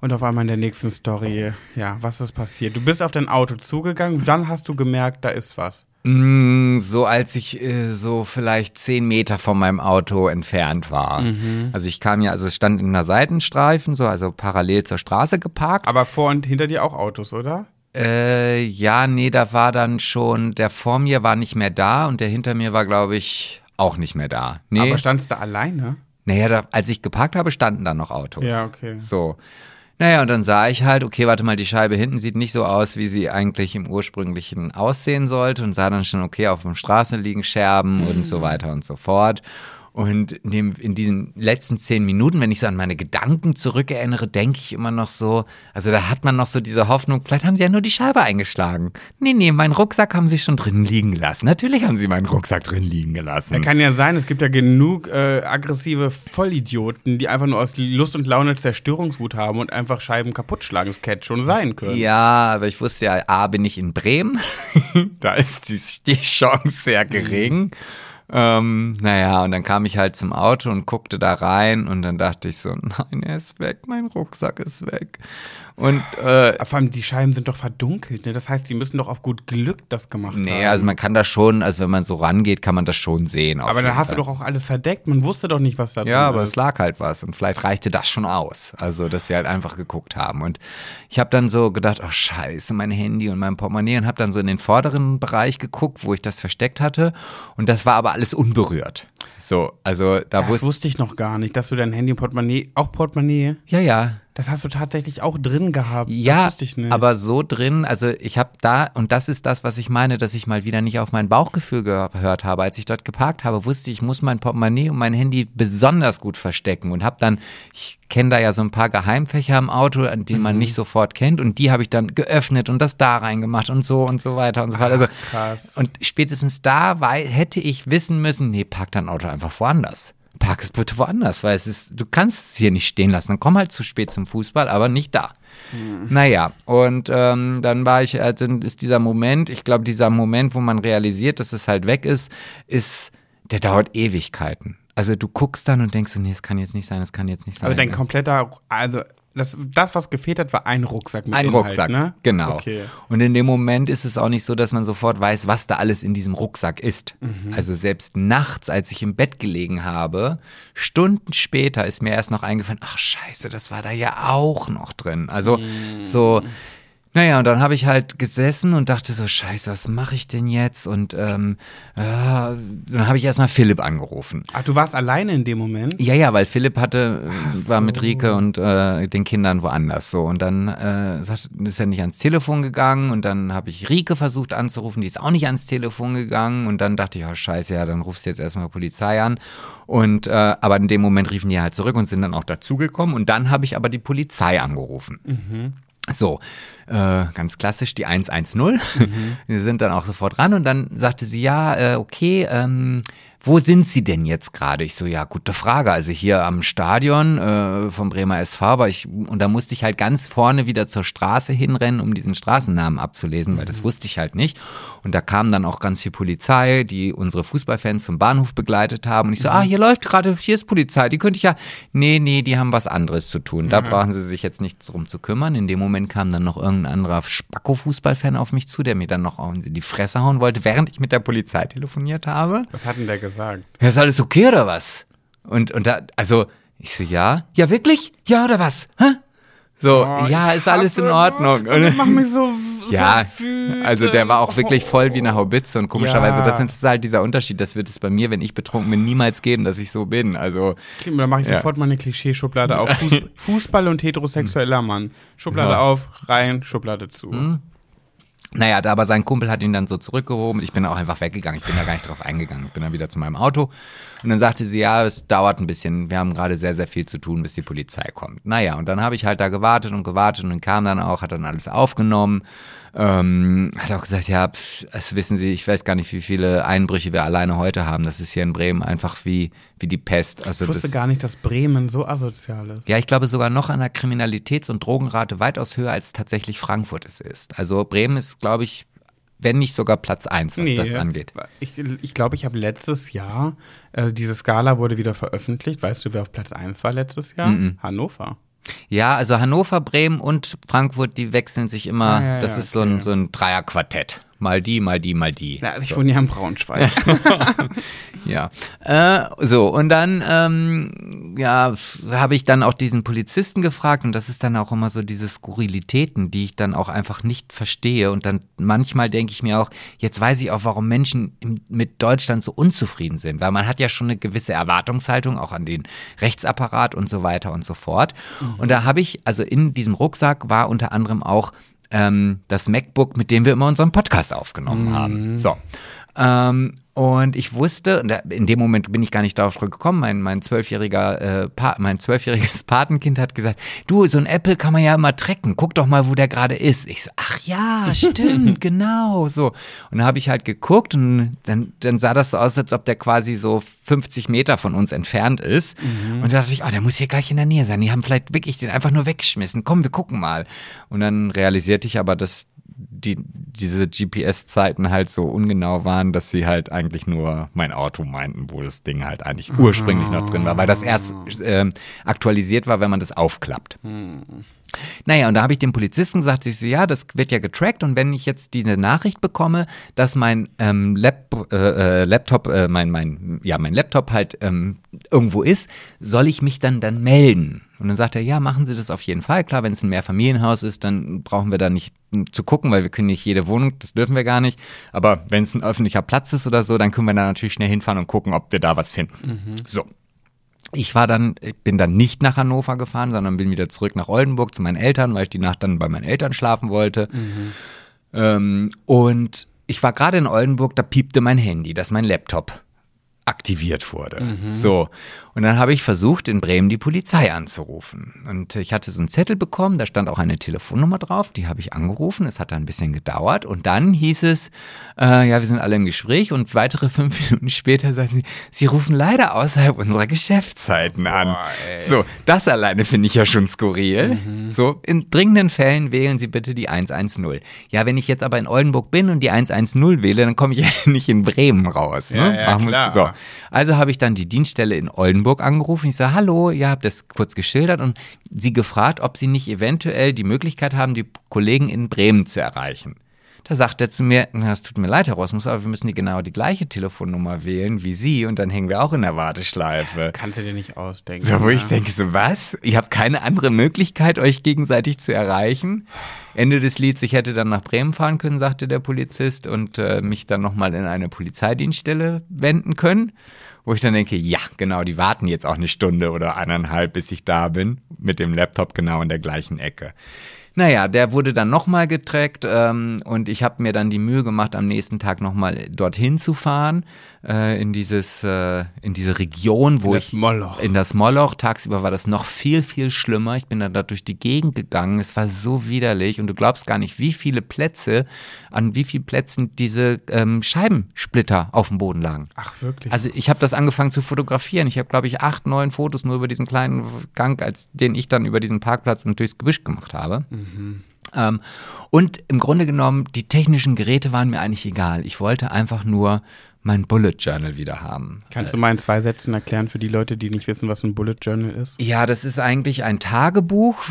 Speaker 1: Und auf einmal in der nächsten Story, ja, was ist passiert? Du bist auf dein Auto zugegangen, dann hast du gemerkt, da ist was.
Speaker 2: Mm, So als ich äh, so vielleicht zehn Meter von meinem Auto entfernt war. Also ich kam ja, also es stand in einer Seitenstreifen, so also parallel zur Straße geparkt.
Speaker 1: Aber vor und hinter dir auch Autos, oder?
Speaker 2: Äh, ja, nee, da war dann schon, der vor mir war nicht mehr da und der hinter mir war, glaube ich, auch nicht mehr da. Nee,
Speaker 1: Aber standst du alleine?
Speaker 2: naja, da, als ich geparkt habe, standen da noch Autos.
Speaker 1: Ja, okay.
Speaker 2: So. Naja, und dann sah ich halt, okay, warte mal, die Scheibe hinten sieht nicht so aus, wie sie eigentlich im ursprünglichen aussehen sollte und sah dann schon, okay, auf der Straße liegen Scherben und so weiter und so fort. Und in, diesen letzten zehn Minuten, wenn ich so an meine Gedanken zurückerinnere, denke ich immer noch so, also da hat man noch so diese Hoffnung, vielleicht haben sie ja nur die Scheibe eingeschlagen. Nee, nee, meinen Rucksack haben sie schon drin liegen gelassen. Natürlich haben sie meinen Rucksack drin liegen gelassen.
Speaker 1: Kann ja sein, es gibt ja genug äh, aggressive Vollidioten, die einfach nur aus Lust und Laune Zerstörungswut haben und einfach Scheiben kaputt schlagen. Das hätte schon sein können.
Speaker 2: Ja, aber ich wusste ja, A, bin ich in Bremen. <laughs> da ist die Chance sehr gering. Ähm, naja, und dann kam ich halt zum Auto und guckte da rein und dann dachte ich so, <laughs> nein, er ist weg, mein Rucksack ist weg. Und äh,
Speaker 1: Vor allem, die Scheiben sind doch verdunkelt. Ne? Das heißt, die müssen doch auf gut Glück das gemacht
Speaker 2: nee,
Speaker 1: haben.
Speaker 2: also man kann das schon, also wenn man so rangeht, kann man das schon sehen.
Speaker 1: aber dann hast du
Speaker 2: Fall.
Speaker 1: doch auch alles verdeckt. Man wusste doch nicht, was da drin
Speaker 2: Ja, aber
Speaker 1: ist.
Speaker 2: es lag halt was und vielleicht reichte das schon aus. Also, dass sie halt einfach geguckt haben. Und ich habe dann so gedacht, oh scheiße, mein Handy und mein Portemonnaie und habe dann so in den vorderen Bereich geguckt, wo ich das versteckt hatte. Und das war aber alles unberührt. So, also da
Speaker 1: Das
Speaker 2: wusste
Speaker 1: wusste ich noch gar nicht, dass du dein Handy und Portemonnaie, auch Portemonnaie,
Speaker 2: ja, ja,
Speaker 1: das hast du tatsächlich auch drin gehabt.
Speaker 2: Ja, aber so drin, also ich habe da, und das ist das, was ich meine, dass ich mal wieder nicht auf mein Bauchgefühl gehört habe. Als ich dort geparkt habe, wusste ich, ich muss mein Portemonnaie und mein Handy besonders gut verstecken und habe dann, ich kenne da ja so ein paar Geheimfächer im Auto, an die
Speaker 1: Mhm.
Speaker 2: man nicht sofort kennt und die habe ich dann geöffnet und das da reingemacht und so und so weiter und so fort. Also,
Speaker 1: krass.
Speaker 2: Und spätestens da wei- hätte ich wissen müssen, nee, park dein Auto einfach woanders. Park es bitte woanders, weil es ist, du kannst es hier nicht stehen lassen. Dann komm halt zu spät zum Fußball, aber nicht da. Naja, und ähm, dann war ich, äh, dann ist dieser Moment, ich glaube, dieser Moment, wo man realisiert, dass es halt weg ist, ist, der dauert Ewigkeiten. Also du guckst dann und denkst, nee, es kann jetzt nicht sein, es kann jetzt nicht sein.
Speaker 1: also dein kompletter, also das, das, was gefehlt hat, war ein Rucksack mit
Speaker 2: Ein
Speaker 1: Inhalt,
Speaker 2: Rucksack,
Speaker 1: ne?
Speaker 2: genau.
Speaker 1: Okay.
Speaker 2: Und in dem Moment ist es auch nicht so, dass man sofort weiß, was da alles in diesem Rucksack ist.
Speaker 1: Mhm.
Speaker 2: Also selbst nachts, als ich im Bett gelegen habe, Stunden später ist mir erst noch eingefallen, ach scheiße, das war da ja auch noch drin. Also
Speaker 1: Mhm.
Speaker 2: so, naja, und dann habe ich halt gesessen und dachte so, scheiße, was mache ich denn jetzt? Und ähm, ja, dann habe ich erstmal Philipp angerufen.
Speaker 1: Ach, du warst alleine in dem Moment?
Speaker 2: Ja, ja, weil Philipp hatte, äh, war mit Rike und äh, den Kindern woanders so. Und dann äh, ist er nicht ans Telefon gegangen und dann habe ich Rike versucht anzurufen, die ist auch nicht ans Telefon gegangen. Und dann dachte ich, oh scheiße, ja, dann rufst du jetzt erstmal Polizei an. Und äh, aber in dem Moment riefen die halt zurück und sind dann auch dazugekommen. Und dann habe ich aber die Polizei angerufen. So, äh, ganz klassisch die 110. Wir sind dann auch sofort ran und dann sagte sie, ja, äh, okay, ähm, wo sind Sie denn jetzt gerade? Ich so, ja, gute Frage. Also hier am Stadion äh, vom Bremer SV, aber ich, und da musste ich halt ganz vorne wieder zur Straße hinrennen, um diesen Straßennamen abzulesen, weil das wusste ich halt nicht. Und da kam dann auch ganz viel Polizei, die unsere Fußballfans zum Bahnhof begleitet haben. Und ich so, ah, hier läuft gerade, hier ist Polizei, die könnte ich ja, nee, nee, die haben was anderes zu tun. Da brauchen sie sich jetzt nicht drum zu kümmern. In dem Moment kam dann noch irgendein anderer Spacko-Fußballfan auf mich zu, der mir dann noch in die Fresse hauen wollte, während ich mit der Polizei telefoniert habe.
Speaker 1: Was hat denn der gesagt?
Speaker 2: Ja, ist alles okay oder was? Und, und da, also, ich so, ja? Ja, wirklich? Ja oder was? Hä? So,
Speaker 1: Oh,
Speaker 2: ja,
Speaker 1: ich
Speaker 2: ist alles in Ordnung.
Speaker 1: Das macht mich so, <laughs>
Speaker 2: Ja,
Speaker 1: so wütend.
Speaker 2: also der war auch wirklich voll wie eine Haubitze und komischerweise,
Speaker 1: Ja.
Speaker 2: das ist halt dieser Unterschied, das wird es bei mir, wenn ich betrunken bin, niemals geben, dass ich so bin. Also,
Speaker 1: Da mache ich
Speaker 2: Ja.
Speaker 1: sofort mal eine Klischee-Schublade auf. <laughs> Fuß, Fußball und heterosexueller Mann. Schublade
Speaker 2: Ja. Hm.
Speaker 1: auf, rein, Schublade zu.
Speaker 2: Naja, aber sein Kumpel hat ihn dann so zurückgehoben. Ich bin auch einfach weggegangen. Ich bin da gar nicht drauf eingegangen. Ich bin dann wieder zu meinem Auto. Und dann sagte sie, ja, es dauert ein bisschen. Wir haben gerade sehr, sehr viel zu tun, bis die Polizei kommt. Naja, und dann habe ich halt da gewartet und gewartet und kam dann auch, hat dann alles aufgenommen. Ähm, hat auch gesagt, ja, pf, das wissen Sie, ich weiß gar nicht, wie viele Einbrüche wir alleine heute haben. Das ist hier in Bremen einfach wie, wie die Pest. Also
Speaker 1: Ich wusste
Speaker 2: das,
Speaker 1: gar nicht, dass Bremen so asozial ist.
Speaker 2: ja, ich glaube sogar noch an der Kriminalitäts- und Drogenrate weitaus höher als tatsächlich Frankfurt es ist. Also Bremen ist, glaube ich, wenn nicht sogar Platz eins, was das angeht.
Speaker 1: Ich glaube, ich, glaub, ich habe letztes Jahr, äh, diese Skala wurde wieder veröffentlicht. Weißt du, wer auf Platz 1 war letztes Jahr? Hannover.
Speaker 2: Ja, also Hannover, Bremen und Frankfurt, die wechseln sich immer.
Speaker 1: Ah, ja,
Speaker 2: das
Speaker 1: ja,
Speaker 2: ist so ein,
Speaker 1: okay.
Speaker 2: so ein Dreierquartett. Mal die, mal die, mal die.
Speaker 1: Ja, also ich wohne ja in Braunschweig. <laughs>
Speaker 2: Ja. Äh, so, und dann, ähm, ja, habe ich dann auch diesen Polizisten gefragt und das ist dann auch immer so diese Skurrilitäten, die ich dann auch einfach nicht verstehe. Und dann manchmal denke ich mir auch, jetzt weiß ich auch, warum Menschen im, mit Deutschland so unzufrieden sind, weil man hat ja schon eine gewisse Erwartungshaltung auch an den Rechtsapparat und so weiter und so fort. Und da habe ich, also in diesem Rucksack war unter anderem auch ähm, das MacBook, mit dem wir immer unseren Podcast aufgenommen haben. So. Ähm, und ich wusste, in dem Moment bin ich gar nicht darauf gekommen, mein, mein zwölfjähriger, äh, Pa- mein zwölfjähriges <laughs> Patenkind hat gesagt, du, so ein Apple kann man ja immer tracken, guck doch mal, wo der gerade ist. Ich so, ach ja, stimmt, <laughs> genau, so. Und da habe ich halt geguckt und dann, dann sah das so aus, als ob der quasi so 50 Meter von uns entfernt ist. Und da dachte ich, oh, der muss hier gleich in der Nähe sein. Die haben vielleicht wirklich den einfach nur weggeschmissen. Komm, wir gucken mal. Und dann realisierte ich aber, dass die, diese GPS-Zeiten halt so ungenau waren, dass sie halt eigentlich nur mein Auto meinten, wo das Ding halt eigentlich ursprünglich noch drin war, weil das erst ähm, aktualisiert war, wenn man das aufklappt. Naja, und da habe ich dem Polizisten gesagt, ich so, ja, das wird ja getrackt und wenn ich jetzt diese Nachricht bekomme, dass mein ähm, Lap, äh, äh, Laptop, äh, mein, mein, ja, mein Laptop halt ähm, irgendwo ist, soll ich mich dann dann melden? Und dann sagt er, ja, machen Sie das auf jeden Fall. Klar, wenn es ein Mehrfamilienhaus ist, dann brauchen wir da nicht zu gucken, weil wir können nicht jede Wohnung, das dürfen wir gar nicht. Aber wenn es ein öffentlicher Platz ist oder so, dann können wir da natürlich schnell hinfahren und gucken, ob wir da was finden. So. Ich war dann, ich bin dann nicht nach Hannover gefahren, sondern bin wieder zurück nach Oldenburg zu meinen Eltern, weil ich die Nacht dann bei meinen Eltern schlafen wollte. Ähm, und ich war gerade in Oldenburg, da piepte mein Handy, dass mein Laptop aktiviert wurde. So. Und dann habe ich versucht, in Bremen die Polizei anzurufen. Und ich hatte so einen Zettel bekommen, da stand auch eine Telefonnummer drauf, die habe ich angerufen. Es hat dann ein bisschen gedauert. Und dann hieß es, äh, ja, wir sind alle im Gespräch und weitere <laughs> fünf Minuten später sagten sie, sie rufen leider außerhalb unserer Geschäftszeiten an.
Speaker 1: ey.
Speaker 2: so, das alleine finde ich ja schon skurril. So, in dringenden Fällen wählen Sie bitte die 110. Ja, wenn ich jetzt aber in Oldenburg bin und die 110 wähle, dann komme ich <laughs> ja nicht in Bremen raus. Ne?
Speaker 1: Ja, ja, klar.
Speaker 2: So. Also habe ich dann die Dienststelle in Oldenburg angerufen. Ich sage, hallo, ihr habt das kurz geschildert und sie gefragt, ob sie nicht eventuell die Möglichkeit haben, die Kollegen in Bremen zu erreichen. Da sagt er zu mir, na, es tut mir leid, Herr Rosmus, aber wir müssen die genau die gleiche Telefonnummer wählen wie Sie und dann hängen wir auch in der Warteschleife.
Speaker 1: Kannst du dir nicht ausdenken.
Speaker 2: So, wo
Speaker 1: ja.
Speaker 2: ich denke, so was? Ihr habt keine andere Möglichkeit, euch gegenseitig zu erreichen? Ende des Lieds, ich hätte dann nach Bremen fahren können, sagte der Polizist, und äh, mich dann nochmal in eine Polizeidienststelle wenden können. Wo ich dann denke, ja, genau, die warten jetzt auch eine Stunde oder eineinhalb, bis ich da bin, mit dem Laptop genau in der gleichen Ecke. Naja, der wurde dann nochmal getrackt ähm, und ich habe mir dann die Mühe gemacht, am nächsten Tag nochmal dorthin zu fahren, äh, in, dieses, äh, in diese Region, wo
Speaker 1: In das
Speaker 2: ich
Speaker 1: Moloch.
Speaker 2: in das Moloch. Tagsüber war das noch viel, viel schlimmer. Ich bin dann da durch die Gegend gegangen. Es war so widerlich und du glaubst gar nicht, wie viele Plätze, an wie vielen Plätzen diese ähm, Scheibensplitter auf dem Boden lagen.
Speaker 1: Ach, wirklich?
Speaker 2: Also ich habe das angefangen zu fotografieren. Ich habe, glaube ich, acht, neun Fotos nur über diesen kleinen Gang, als den ich dann über diesen Parkplatz und durchs Gebüsch gemacht habe. Ähm, und im Grunde genommen, die technischen Geräte waren mir eigentlich egal. Ich wollte einfach nur mein Bullet Journal wieder haben.
Speaker 1: Kannst du mal in zwei Sätzen erklären für die Leute, die nicht wissen, was ein Bullet Journal ist?
Speaker 2: Ja, das ist eigentlich ein Tagebuch,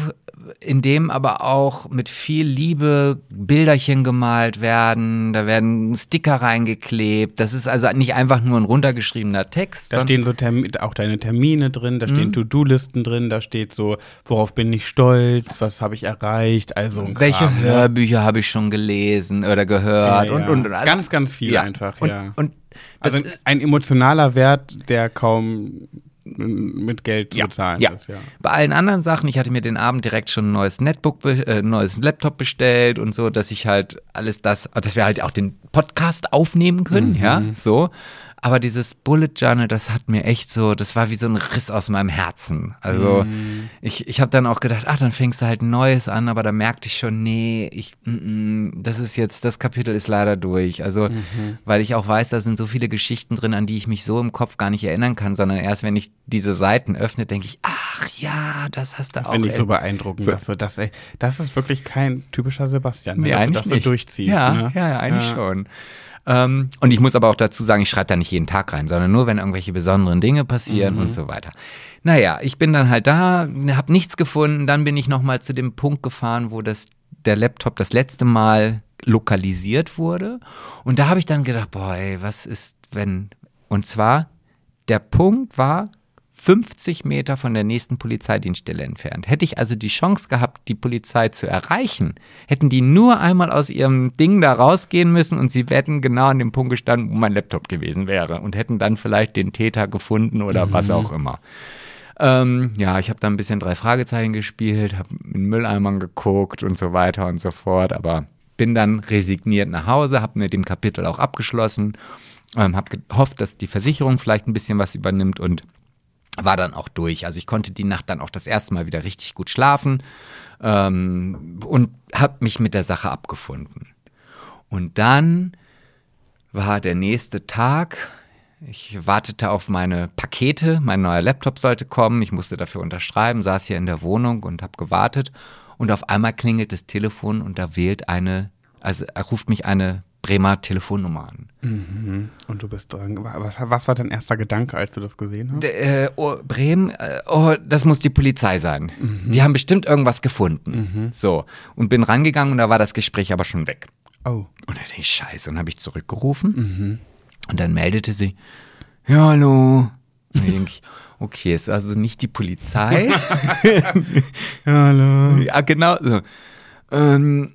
Speaker 2: in dem aber auch mit viel Liebe Bilderchen gemalt werden. Da werden Sticker reingeklebt. Das ist also nicht einfach nur ein runtergeschriebener Text.
Speaker 1: Da stehen so Termi auch deine Termine drin, da
Speaker 2: Mhm.
Speaker 1: stehen To-Do-Listen drin, da steht so, worauf bin ich stolz, was habe ich erreicht, also ein
Speaker 2: welche
Speaker 1: Kram, ne?
Speaker 2: Hörbücher habe ich schon gelesen oder gehört
Speaker 1: Ja,
Speaker 2: und,
Speaker 1: ja.
Speaker 2: und, und also,
Speaker 1: Ganz, ganz viel
Speaker 2: ja.
Speaker 1: einfach,
Speaker 2: und,
Speaker 1: ja.
Speaker 2: Und das
Speaker 1: Also
Speaker 2: ist,
Speaker 1: ein emotionaler Wert, der kaum mit Geld zu
Speaker 2: Ja,
Speaker 1: bezahlen
Speaker 2: ja.
Speaker 1: ist, ja.
Speaker 2: Bei allen anderen Sachen, ich hatte mir den Abend direkt schon ein neues Netbook, äh, neues Laptop bestellt und so, dass ich halt alles das, dass wir halt auch den Podcast aufnehmen können, ja, so. Aber dieses Bullet Journal, das hat mir echt so, das war wie so ein Riss aus meinem Herzen. Also ich, ich habe dann auch gedacht, ach, dann fängst du halt ein neues an, aber da merkte ich schon, nee, ich, mm, mm, das ist jetzt, das Kapitel ist leider durch. Also, weil ich auch weiß, da sind so viele Geschichten drin, an die ich mich so im Kopf gar nicht erinnern kann, sondern erst wenn ich diese Seiten öffne, denke ich, ach ja, das hast du auch.
Speaker 1: Finde ich so beeindruckend,
Speaker 2: So.
Speaker 1: dass du das, ey, das ist wirklich kein typischer Sebastian,
Speaker 2: Nee,
Speaker 1: dass du
Speaker 2: eigentlich
Speaker 1: das so durchziehst.
Speaker 2: Ja,
Speaker 1: ne?
Speaker 2: ja, ja, eigentlich
Speaker 1: Ja.
Speaker 2: schon. Ähm, und ich muss aber auch dazu sagen, ich schreibe da nicht jeden Tag rein, sondern nur, wenn irgendwelche besonderen Dinge passieren
Speaker 1: Mhm.
Speaker 2: und so weiter. Naja, ich bin dann halt da, habe nichts gefunden. Dann bin ich nochmal zu dem Punkt gefahren, wo das, der Laptop das letzte Mal lokalisiert wurde. Und da habe ich dann gedacht, boah, ey, was ist, wenn. Und zwar, der Punkt war 50 Meter von der nächsten Polizeidienststelle entfernt. Hätte ich also die Chance gehabt, die Polizei zu erreichen, hätten die nur einmal aus ihrem Ding da rausgehen müssen und sie hätten genau an dem Punkt gestanden, wo mein Laptop gewesen wäre und hätten dann vielleicht den Täter gefunden oder was auch immer. Ähm, ja, ich habe da ein bisschen drei Fragezeichen gespielt, habe in Mülleimern geguckt und so weiter und so fort, aber bin dann resigniert nach Hause, habe mit dem Kapitel auch abgeschlossen, ähm, habe gehofft, dass die Versicherung vielleicht ein bisschen was übernimmt und war dann auch durch. Also ich konnte die Nacht dann auch das erste Mal wieder richtig gut schlafen ähm, und habe mich mit der Sache abgefunden. Und dann war der nächste Tag. Ich wartete auf meine Pakete. Mein neuer Laptop sollte kommen. Ich musste dafür unterschreiben, saß hier in der Wohnung und habe gewartet. Und auf einmal klingelt das Telefon und da wählt eine, also er ruft mich eine Bremer Telefonnummer an.
Speaker 1: Und du bist dran. Was, was war dein erster Gedanke, als du das gesehen hast?
Speaker 2: D- Äh, oh, Bremen, äh, oh, das muss die Polizei sein. Die haben bestimmt irgendwas gefunden. So. Und bin rangegangen und da war das Gespräch aber schon weg.
Speaker 1: Oh.
Speaker 2: Und dann dachte ich, scheiße, und habe ich zurückgerufen. Und dann meldete sie, ja, hallo, Und dann denke ich, okay, ist also nicht die Polizei. <laughs>
Speaker 1: Hallo.
Speaker 2: ja, genau. So. Ähm,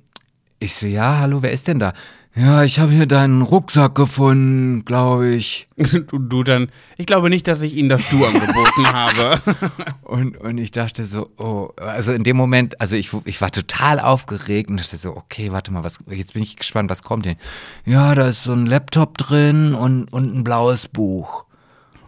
Speaker 2: ich so, ja, hallo, wer ist denn da? Ja, ich habe hier deinen Rucksack gefunden, glaube ich. <laughs>
Speaker 1: Du, du dann, ich glaube nicht, dass ich Ihnen das Du angeboten habe. <laughs>
Speaker 2: Und, und ich dachte so, oh, also in dem Moment, also ich, ich war total aufgeregt und dachte so, okay, warte mal, was, jetzt bin ich gespannt, was kommt denn? Ja, da ist so ein Laptop drin und, und ein blaues Buch.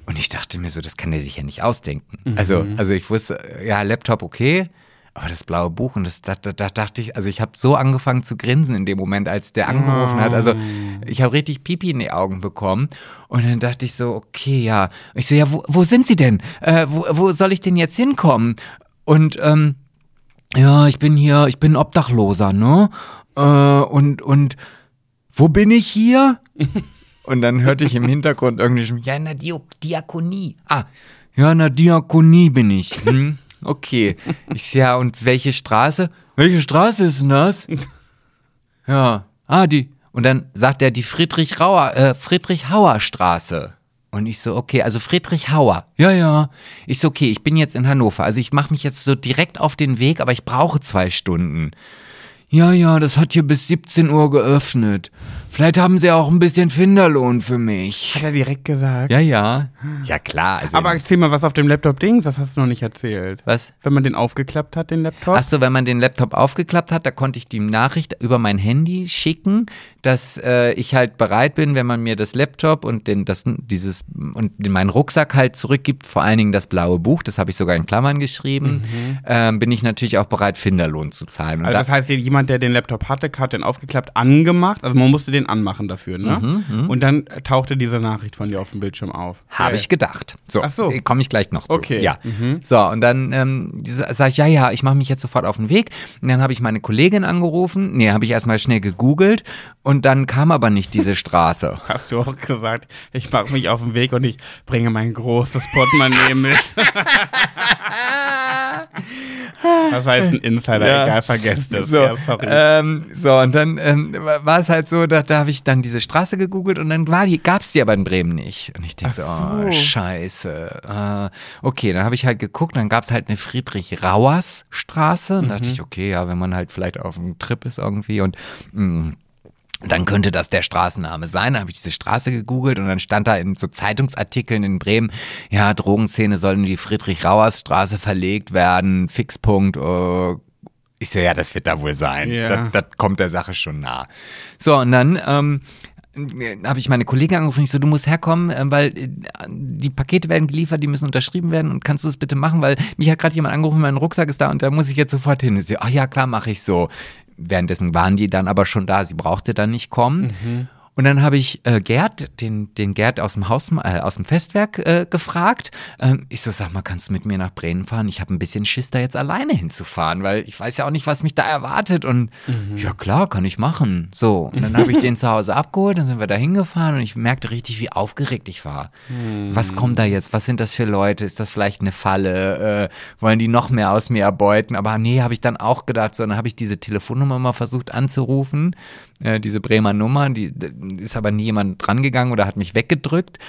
Speaker 2: Und ich dachte mir so, das kann der sich ja nicht ausdenken. Also, also ich wusste, ja, Laptop okay, aber das blaue Buch und das, da, da, da dachte ich, also ich habe so angefangen zu grinsen in dem Moment, als der angerufen hat. Also ich habe richtig Pipi in die Augen bekommen und dann dachte ich so, okay, ja. Ich so, ja, wo, wo sind Sie denn? Äh, wo, wo soll ich denn jetzt hinkommen? Und ähm, ja, ich bin hier, ich bin Obdachloser, ne? Äh, und, und wo bin ich hier? <laughs> Und dann hörte ich im Hintergrund irgendwie schon, ja, in der Dio Diakonie. Ah, ja, in der Diakonie bin ich. Hm, okay. Ich so, ja, und welche Straße? Welche Straße ist denn das? <laughs> Ja, ah, die. Und dann sagt er die Friedrich Rauer, äh, Friedrich Hauer Straße. Und ich so, okay, also Friedrich Hauer. Ja, ja. Ich so, okay, ich bin jetzt in Hannover. Also ich mache mich jetzt so direkt auf den Weg, aber ich brauche zwei Stunden. Ja, ja, das hat hier bis 17 Uhr geöffnet. Vielleicht haben sie auch ein bisschen Finderlohn für mich.
Speaker 1: Hat er direkt gesagt.
Speaker 2: Ja, ja. Ja, klar. Also
Speaker 1: Aber erzähl mal, was auf dem Laptop Dings, das hast du noch nicht erzählt.
Speaker 2: was?
Speaker 1: Wenn man den aufgeklappt hat, den Laptop.
Speaker 2: Ach so, wenn man den Laptop aufgeklappt hat, da konnte ich die Nachricht über mein Handy schicken, dass äh, ich halt bereit bin, wenn man mir das Laptop und den, das, dieses und den, meinen Rucksack halt zurückgibt, vor allen Dingen das blaue Buch, das habe ich sogar in Klammern geschrieben, ähm, bin ich natürlich auch bereit, Finderlohn zu zahlen. Und
Speaker 1: Also das heißt, jemand, der den Laptop hatte, hat den aufgeklappt, angemacht. Also man musste den anmachen dafür, ne?
Speaker 2: Mhm,
Speaker 1: Und dann tauchte diese Nachricht von dir auf dem Bildschirm auf.
Speaker 2: Habe
Speaker 1: Geil.
Speaker 2: ich gedacht. So,
Speaker 1: Ach so.
Speaker 2: komme ich gleich noch zu.
Speaker 1: Okay.
Speaker 2: Ja.
Speaker 1: Mhm.
Speaker 2: So, und dann ähm, sage ich, ja, ja, ich mache mich jetzt sofort auf den Weg. Und dann habe ich meine Kollegin angerufen. Nee, habe ich erstmal schnell gegoogelt. Und dann kam aber nicht diese Straße. <laughs>
Speaker 1: Hast du auch gesagt, ich mache mich auf den Weg und ich bringe mein großes Portemonnaie mit. <laughs> das heißt ein Insider,
Speaker 2: Ja.
Speaker 1: egal, vergesst es.
Speaker 2: So,
Speaker 1: Ja, sorry.
Speaker 2: ähm, so, und dann ähm, war es halt so, da, da habe ich dann diese Straße gegoogelt und dann war die, gab es die aber in Bremen nicht. Und ich denke so, oh, scheiße. Äh, okay, dann habe ich halt geguckt, dann gab es halt eine Friedrich-Rauers-Straße. Und
Speaker 1: Mhm.
Speaker 2: dachte ich, okay, ja, wenn man halt vielleicht auf einem Trip ist irgendwie und mh, dann könnte das der Straßenname sein. Dann habe ich diese Straße gegoogelt und dann stand da in so Zeitungsartikeln in Bremen, ja, Drogenszene soll in die Friedrich-Rauers-Straße verlegt werden, Fixpunkt, äh, ich so, ja, das wird da wohl sein.
Speaker 1: Ja.
Speaker 2: Das, das kommt der Sache schon nah. So, und dann ähm, habe ich meine Kollegin angerufen, ich so, du musst herkommen, äh, weil äh, die Pakete werden geliefert, die müssen unterschrieben werden und kannst du das bitte machen, weil mich hat gerade jemand angerufen, mein Rucksack ist da und da muss ich jetzt sofort hin. Ich so, ach ja, klar, mache ich so. Währenddessen waren die dann aber schon da, sie brauchte dann nicht kommen. Und dann habe ich äh, Gerd, den, den Gerd aus dem Haus, äh, aus dem Festwerk äh, gefragt. Ähm, ich so, sag mal, kannst du mit mir nach Bremen fahren? Ich habe ein bisschen Schiss, da jetzt alleine hinzufahren, weil ich weiß ja auch nicht, was mich da erwartet. Und ja klar, kann ich machen. So, und dann habe ich den <laughs> zu Hause abgeholt, dann sind wir da hingefahren und ich merkte richtig, wie aufgeregt ich war. Was kommt da jetzt? Was sind das für Leute? Ist das vielleicht eine Falle? Äh, wollen die noch mehr aus mir erbeuten? Aber nee, habe ich dann auch gedacht, so, dann habe ich diese Telefonnummer mal versucht anzurufen, äh, diese Bremer Nummer, die, die ist aber nie jemand drangegangen oder hat mich weggedrückt.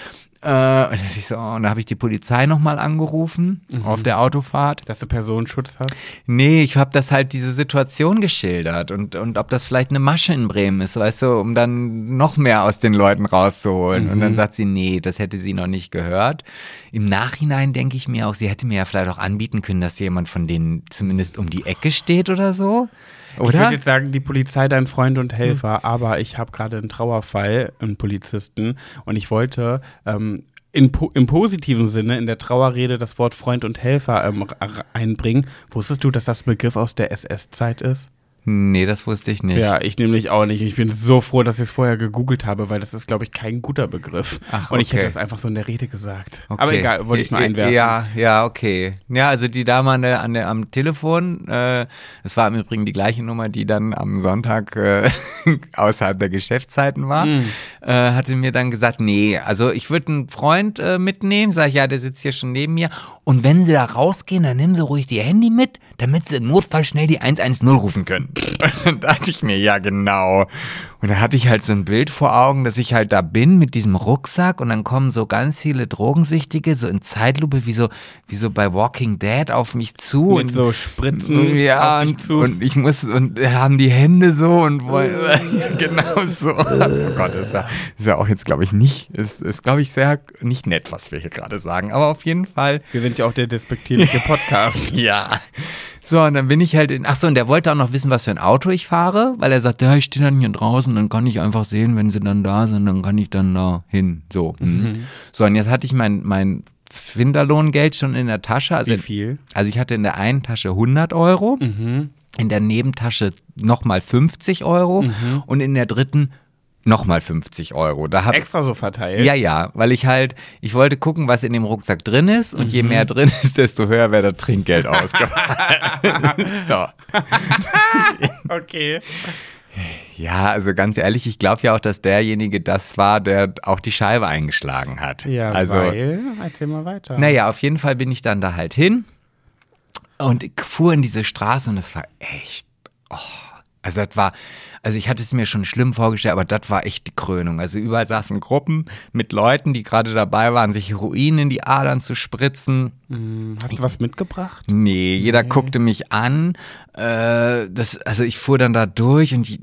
Speaker 2: Äh, und ich so, oh, und da habe ich die Polizei nochmal angerufen auf der Autofahrt.
Speaker 1: Dass du Personenschutz hast.
Speaker 2: Nee, ich habe das halt diese Situation geschildert und, und ob das vielleicht eine Masche in Bremen ist, weißt du, um dann noch mehr aus den Leuten rauszuholen. Und dann sagt sie, nee, das hätte sie noch nicht gehört. Im Nachhinein denke ich mir auch, sie hätte mir ja vielleicht auch anbieten können, dass jemand von denen zumindest um die Ecke steht oder so.
Speaker 1: Ich
Speaker 2: Oder?
Speaker 1: würde jetzt sagen, die Polizei dein Freund und Helfer, aber ich habe gerade einen Trauerfall, einen Polizisten, und ich wollte ähm, in, po- im positiven Sinne in der Trauerrede das Wort Freund und Helfer ähm, einbringen. Wusstest du, dass das ein Begriff aus der SS-Zeit ist?
Speaker 2: Nee, das wusste ich nicht.
Speaker 1: Ja, ich nämlich auch nicht. Ich bin so froh, dass ich es vorher gegoogelt habe, weil das ist, glaube ich, kein guter Begriff.
Speaker 2: Ach,
Speaker 1: Und ich hätte
Speaker 2: okay.
Speaker 1: das einfach so in der Rede gesagt.
Speaker 2: Okay.
Speaker 1: Aber egal, wollte ich
Speaker 2: Ja,
Speaker 1: einwerfen.
Speaker 2: Ja, ja, okay. Ja, also die Dame an der, an der, am Telefon, äh, das war im Übrigen die gleiche Nummer, die dann am Sonntag äh, <laughs> außerhalb der Geschäftszeiten war,
Speaker 1: Hm.
Speaker 2: äh, hatte mir dann gesagt, nee, also ich würde einen Freund äh, mitnehmen, sag ich, ja, der sitzt hier schon neben mir. Und wenn sie da rausgehen, dann nehmen sie ruhig ihr Handy mit, damit sie im Notfall schnell die 110 rufen können. <laughs> Und dann dachte ich mir, ja genau. Und da hatte ich halt so ein Bild vor Augen, dass ich halt da bin mit diesem Rucksack und dann kommen so ganz viele Drogensüchtige so in Zeitlupe wie so wie so bei Walking Dead auf mich zu
Speaker 1: Mit
Speaker 2: und
Speaker 1: so Spritzen
Speaker 2: ja,
Speaker 1: auf dich
Speaker 2: und,
Speaker 1: zu.
Speaker 2: und ich muss und haben die Hände so und wollen, ja, <laughs> genau so. Oh Gott, ist ja, ist ja auch jetzt, glaube ich, nicht, ist, ist glaube ich, sehr nicht nett, was wir hier gerade sagen. Aber auf jeden Fall,
Speaker 1: Wir sind ja auch der despektierliche <laughs> Podcast.
Speaker 2: ja. So, und dann bin ich halt in, ach so, und der wollte auch noch wissen, was für ein Auto ich fahre, weil er sagt, ja, ich stehe dann hier draußen, dann kann ich einfach sehen, wenn sie dann da sind, dann kann ich dann da hin. So. mhm. So, und jetzt hatte ich mein, mein Finderlohngeld schon in der Tasche. Also
Speaker 1: Wie viel?
Speaker 2: also ich hatte in der einen Tasche 100 Euro,
Speaker 1: Mhm.
Speaker 2: in der Nebentasche nochmal 50 Euro
Speaker 1: Mhm.
Speaker 2: und in der dritten nochmal 50 Euro. Da hab,
Speaker 1: Extra so verteilt.
Speaker 2: ja, ja, weil ich halt, ich wollte gucken, was in dem Rucksack drin ist und
Speaker 1: Mhm.
Speaker 2: je mehr drin ist, desto höher wäre das Trinkgeld <laughs> ausgefallen. ja. <laughs>
Speaker 1: Okay.
Speaker 2: ja, also ganz ehrlich, ich glaube ja auch, dass derjenige das war, der auch die Scheibe eingeschlagen hat.
Speaker 1: Ja,
Speaker 2: also,
Speaker 1: weil, erzähl mal weiter.
Speaker 2: Naja, auf jeden Fall bin ich dann da halt hin und ich fuhr in diese Straße und es war echt, oh, also das war, also ich hatte es mir schon schlimm vorgestellt, aber das war echt die Krönung. Also überall saßen Gruppen mit Leuten, die gerade dabei waren, sich Heroin in die Adern zu spritzen.
Speaker 1: Hm, Hast du was mitgebracht?
Speaker 2: Nee, jeder guckte mich an. Äh, das, also ich fuhr dann da durch und ich,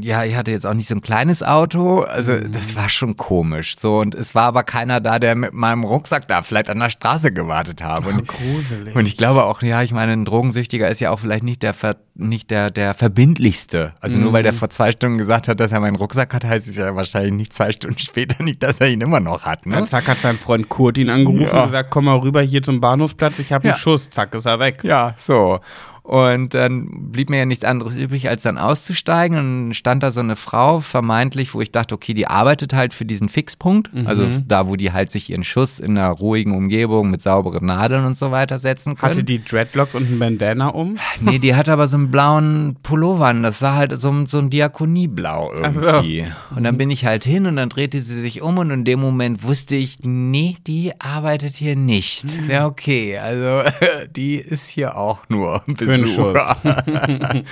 Speaker 2: ja, ich hatte jetzt auch nicht so ein kleines Auto. Also das war schon komisch. So und es war aber keiner da, der mit meinem Rucksack da vielleicht an der Straße gewartet habe. Und,
Speaker 1: gruselig.
Speaker 2: und ich glaube auch, ja, ich meine, ein Drogensüchtiger ist ja auch vielleicht nicht der nicht der der verbindlichste. Also nur weil der vor zwei Stunden gesagt hat, dass er meinen Rucksack hat, heißt es ja wahrscheinlich nicht zwei Stunden später nicht, dass er ihn immer noch hat. Ne?
Speaker 1: Ja, zack, hat sein Freund Kurt ihn angerufen
Speaker 2: Ja.
Speaker 1: und gesagt, komm mal rüber hier zum Bahnhofsplatz, ich habe
Speaker 2: Ja.
Speaker 1: einen Schuss, zack, ist er weg.
Speaker 2: Ja, so. Und dann blieb mir ja nichts anderes übrig, als dann auszusteigen. Und stand da so eine Frau, vermeintlich, wo ich dachte, okay, die arbeitet halt für diesen Fixpunkt. Also da, wo die halt sich ihren Schuss in einer ruhigen Umgebung mit sauberen Nadeln und so weiter setzen können.
Speaker 1: Hatte die Dreadlocks und ein Bandana um?
Speaker 2: nee, die hatte aber so einen blauen Pullover an. Das sah halt so, so ein Diakonieblau irgendwie. Und dann bin ich halt hin und dann drehte sie sich um und in dem Moment wusste ich, nee, die arbeitet hier nicht. Ja, okay. Also <laughs> die ist hier auch nur
Speaker 1: einen
Speaker 2: Besucher. <laughs>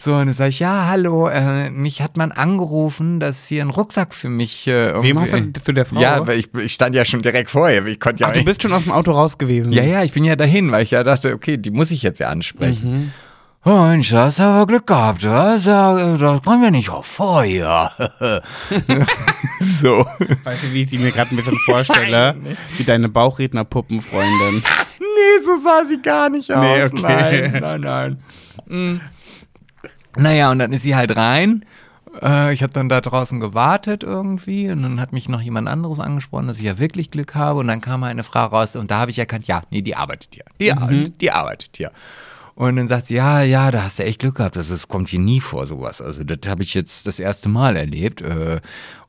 Speaker 2: So, und dann sage ich, ja, hallo, äh, mich hat man angerufen, dass hier ein Rucksack für mich äh, irgendwie...
Speaker 1: Wem hast du zu der Frau?
Speaker 2: Ja, weil ich, ich stand ja schon direkt vor ihr. Ich konnte ja
Speaker 1: Ach, du bist schon aus dem Auto raus gewesen.
Speaker 2: ja, ja, ich bin ja dahin, weil ich ja dachte, okay, die muss ich jetzt ja ansprechen.
Speaker 1: Mhm.
Speaker 2: Oh Mensch, da hast du aber Glück gehabt. Das, das kommen wir nicht auf vorher. <laughs> so.
Speaker 1: Weißt du, wie ich die mir gerade ein bisschen vorstelle? Wie deine Bauchredner-Puppenfreundin.
Speaker 2: Nee, so sah sie gar nicht aus.
Speaker 1: Nee, okay.
Speaker 2: Nein, <laughs> nein, nein. Mm. Naja, und dann ist sie halt rein. Äh, Ich habe dann da draußen gewartet irgendwie und dann hat mich noch jemand anderes angesprochen, dass ich ja wirklich Glück habe und dann kam eine Frau raus und da habe ich erkannt, ja, nee, die arbeitet hier. Die,
Speaker 1: Mhm.
Speaker 2: die arbeitet hier. Und dann sagt sie, ja, ja, da hast du echt Glück gehabt. Das, das kommt hier nie vor, sowas. Also das habe ich jetzt das erste Mal erlebt. äh,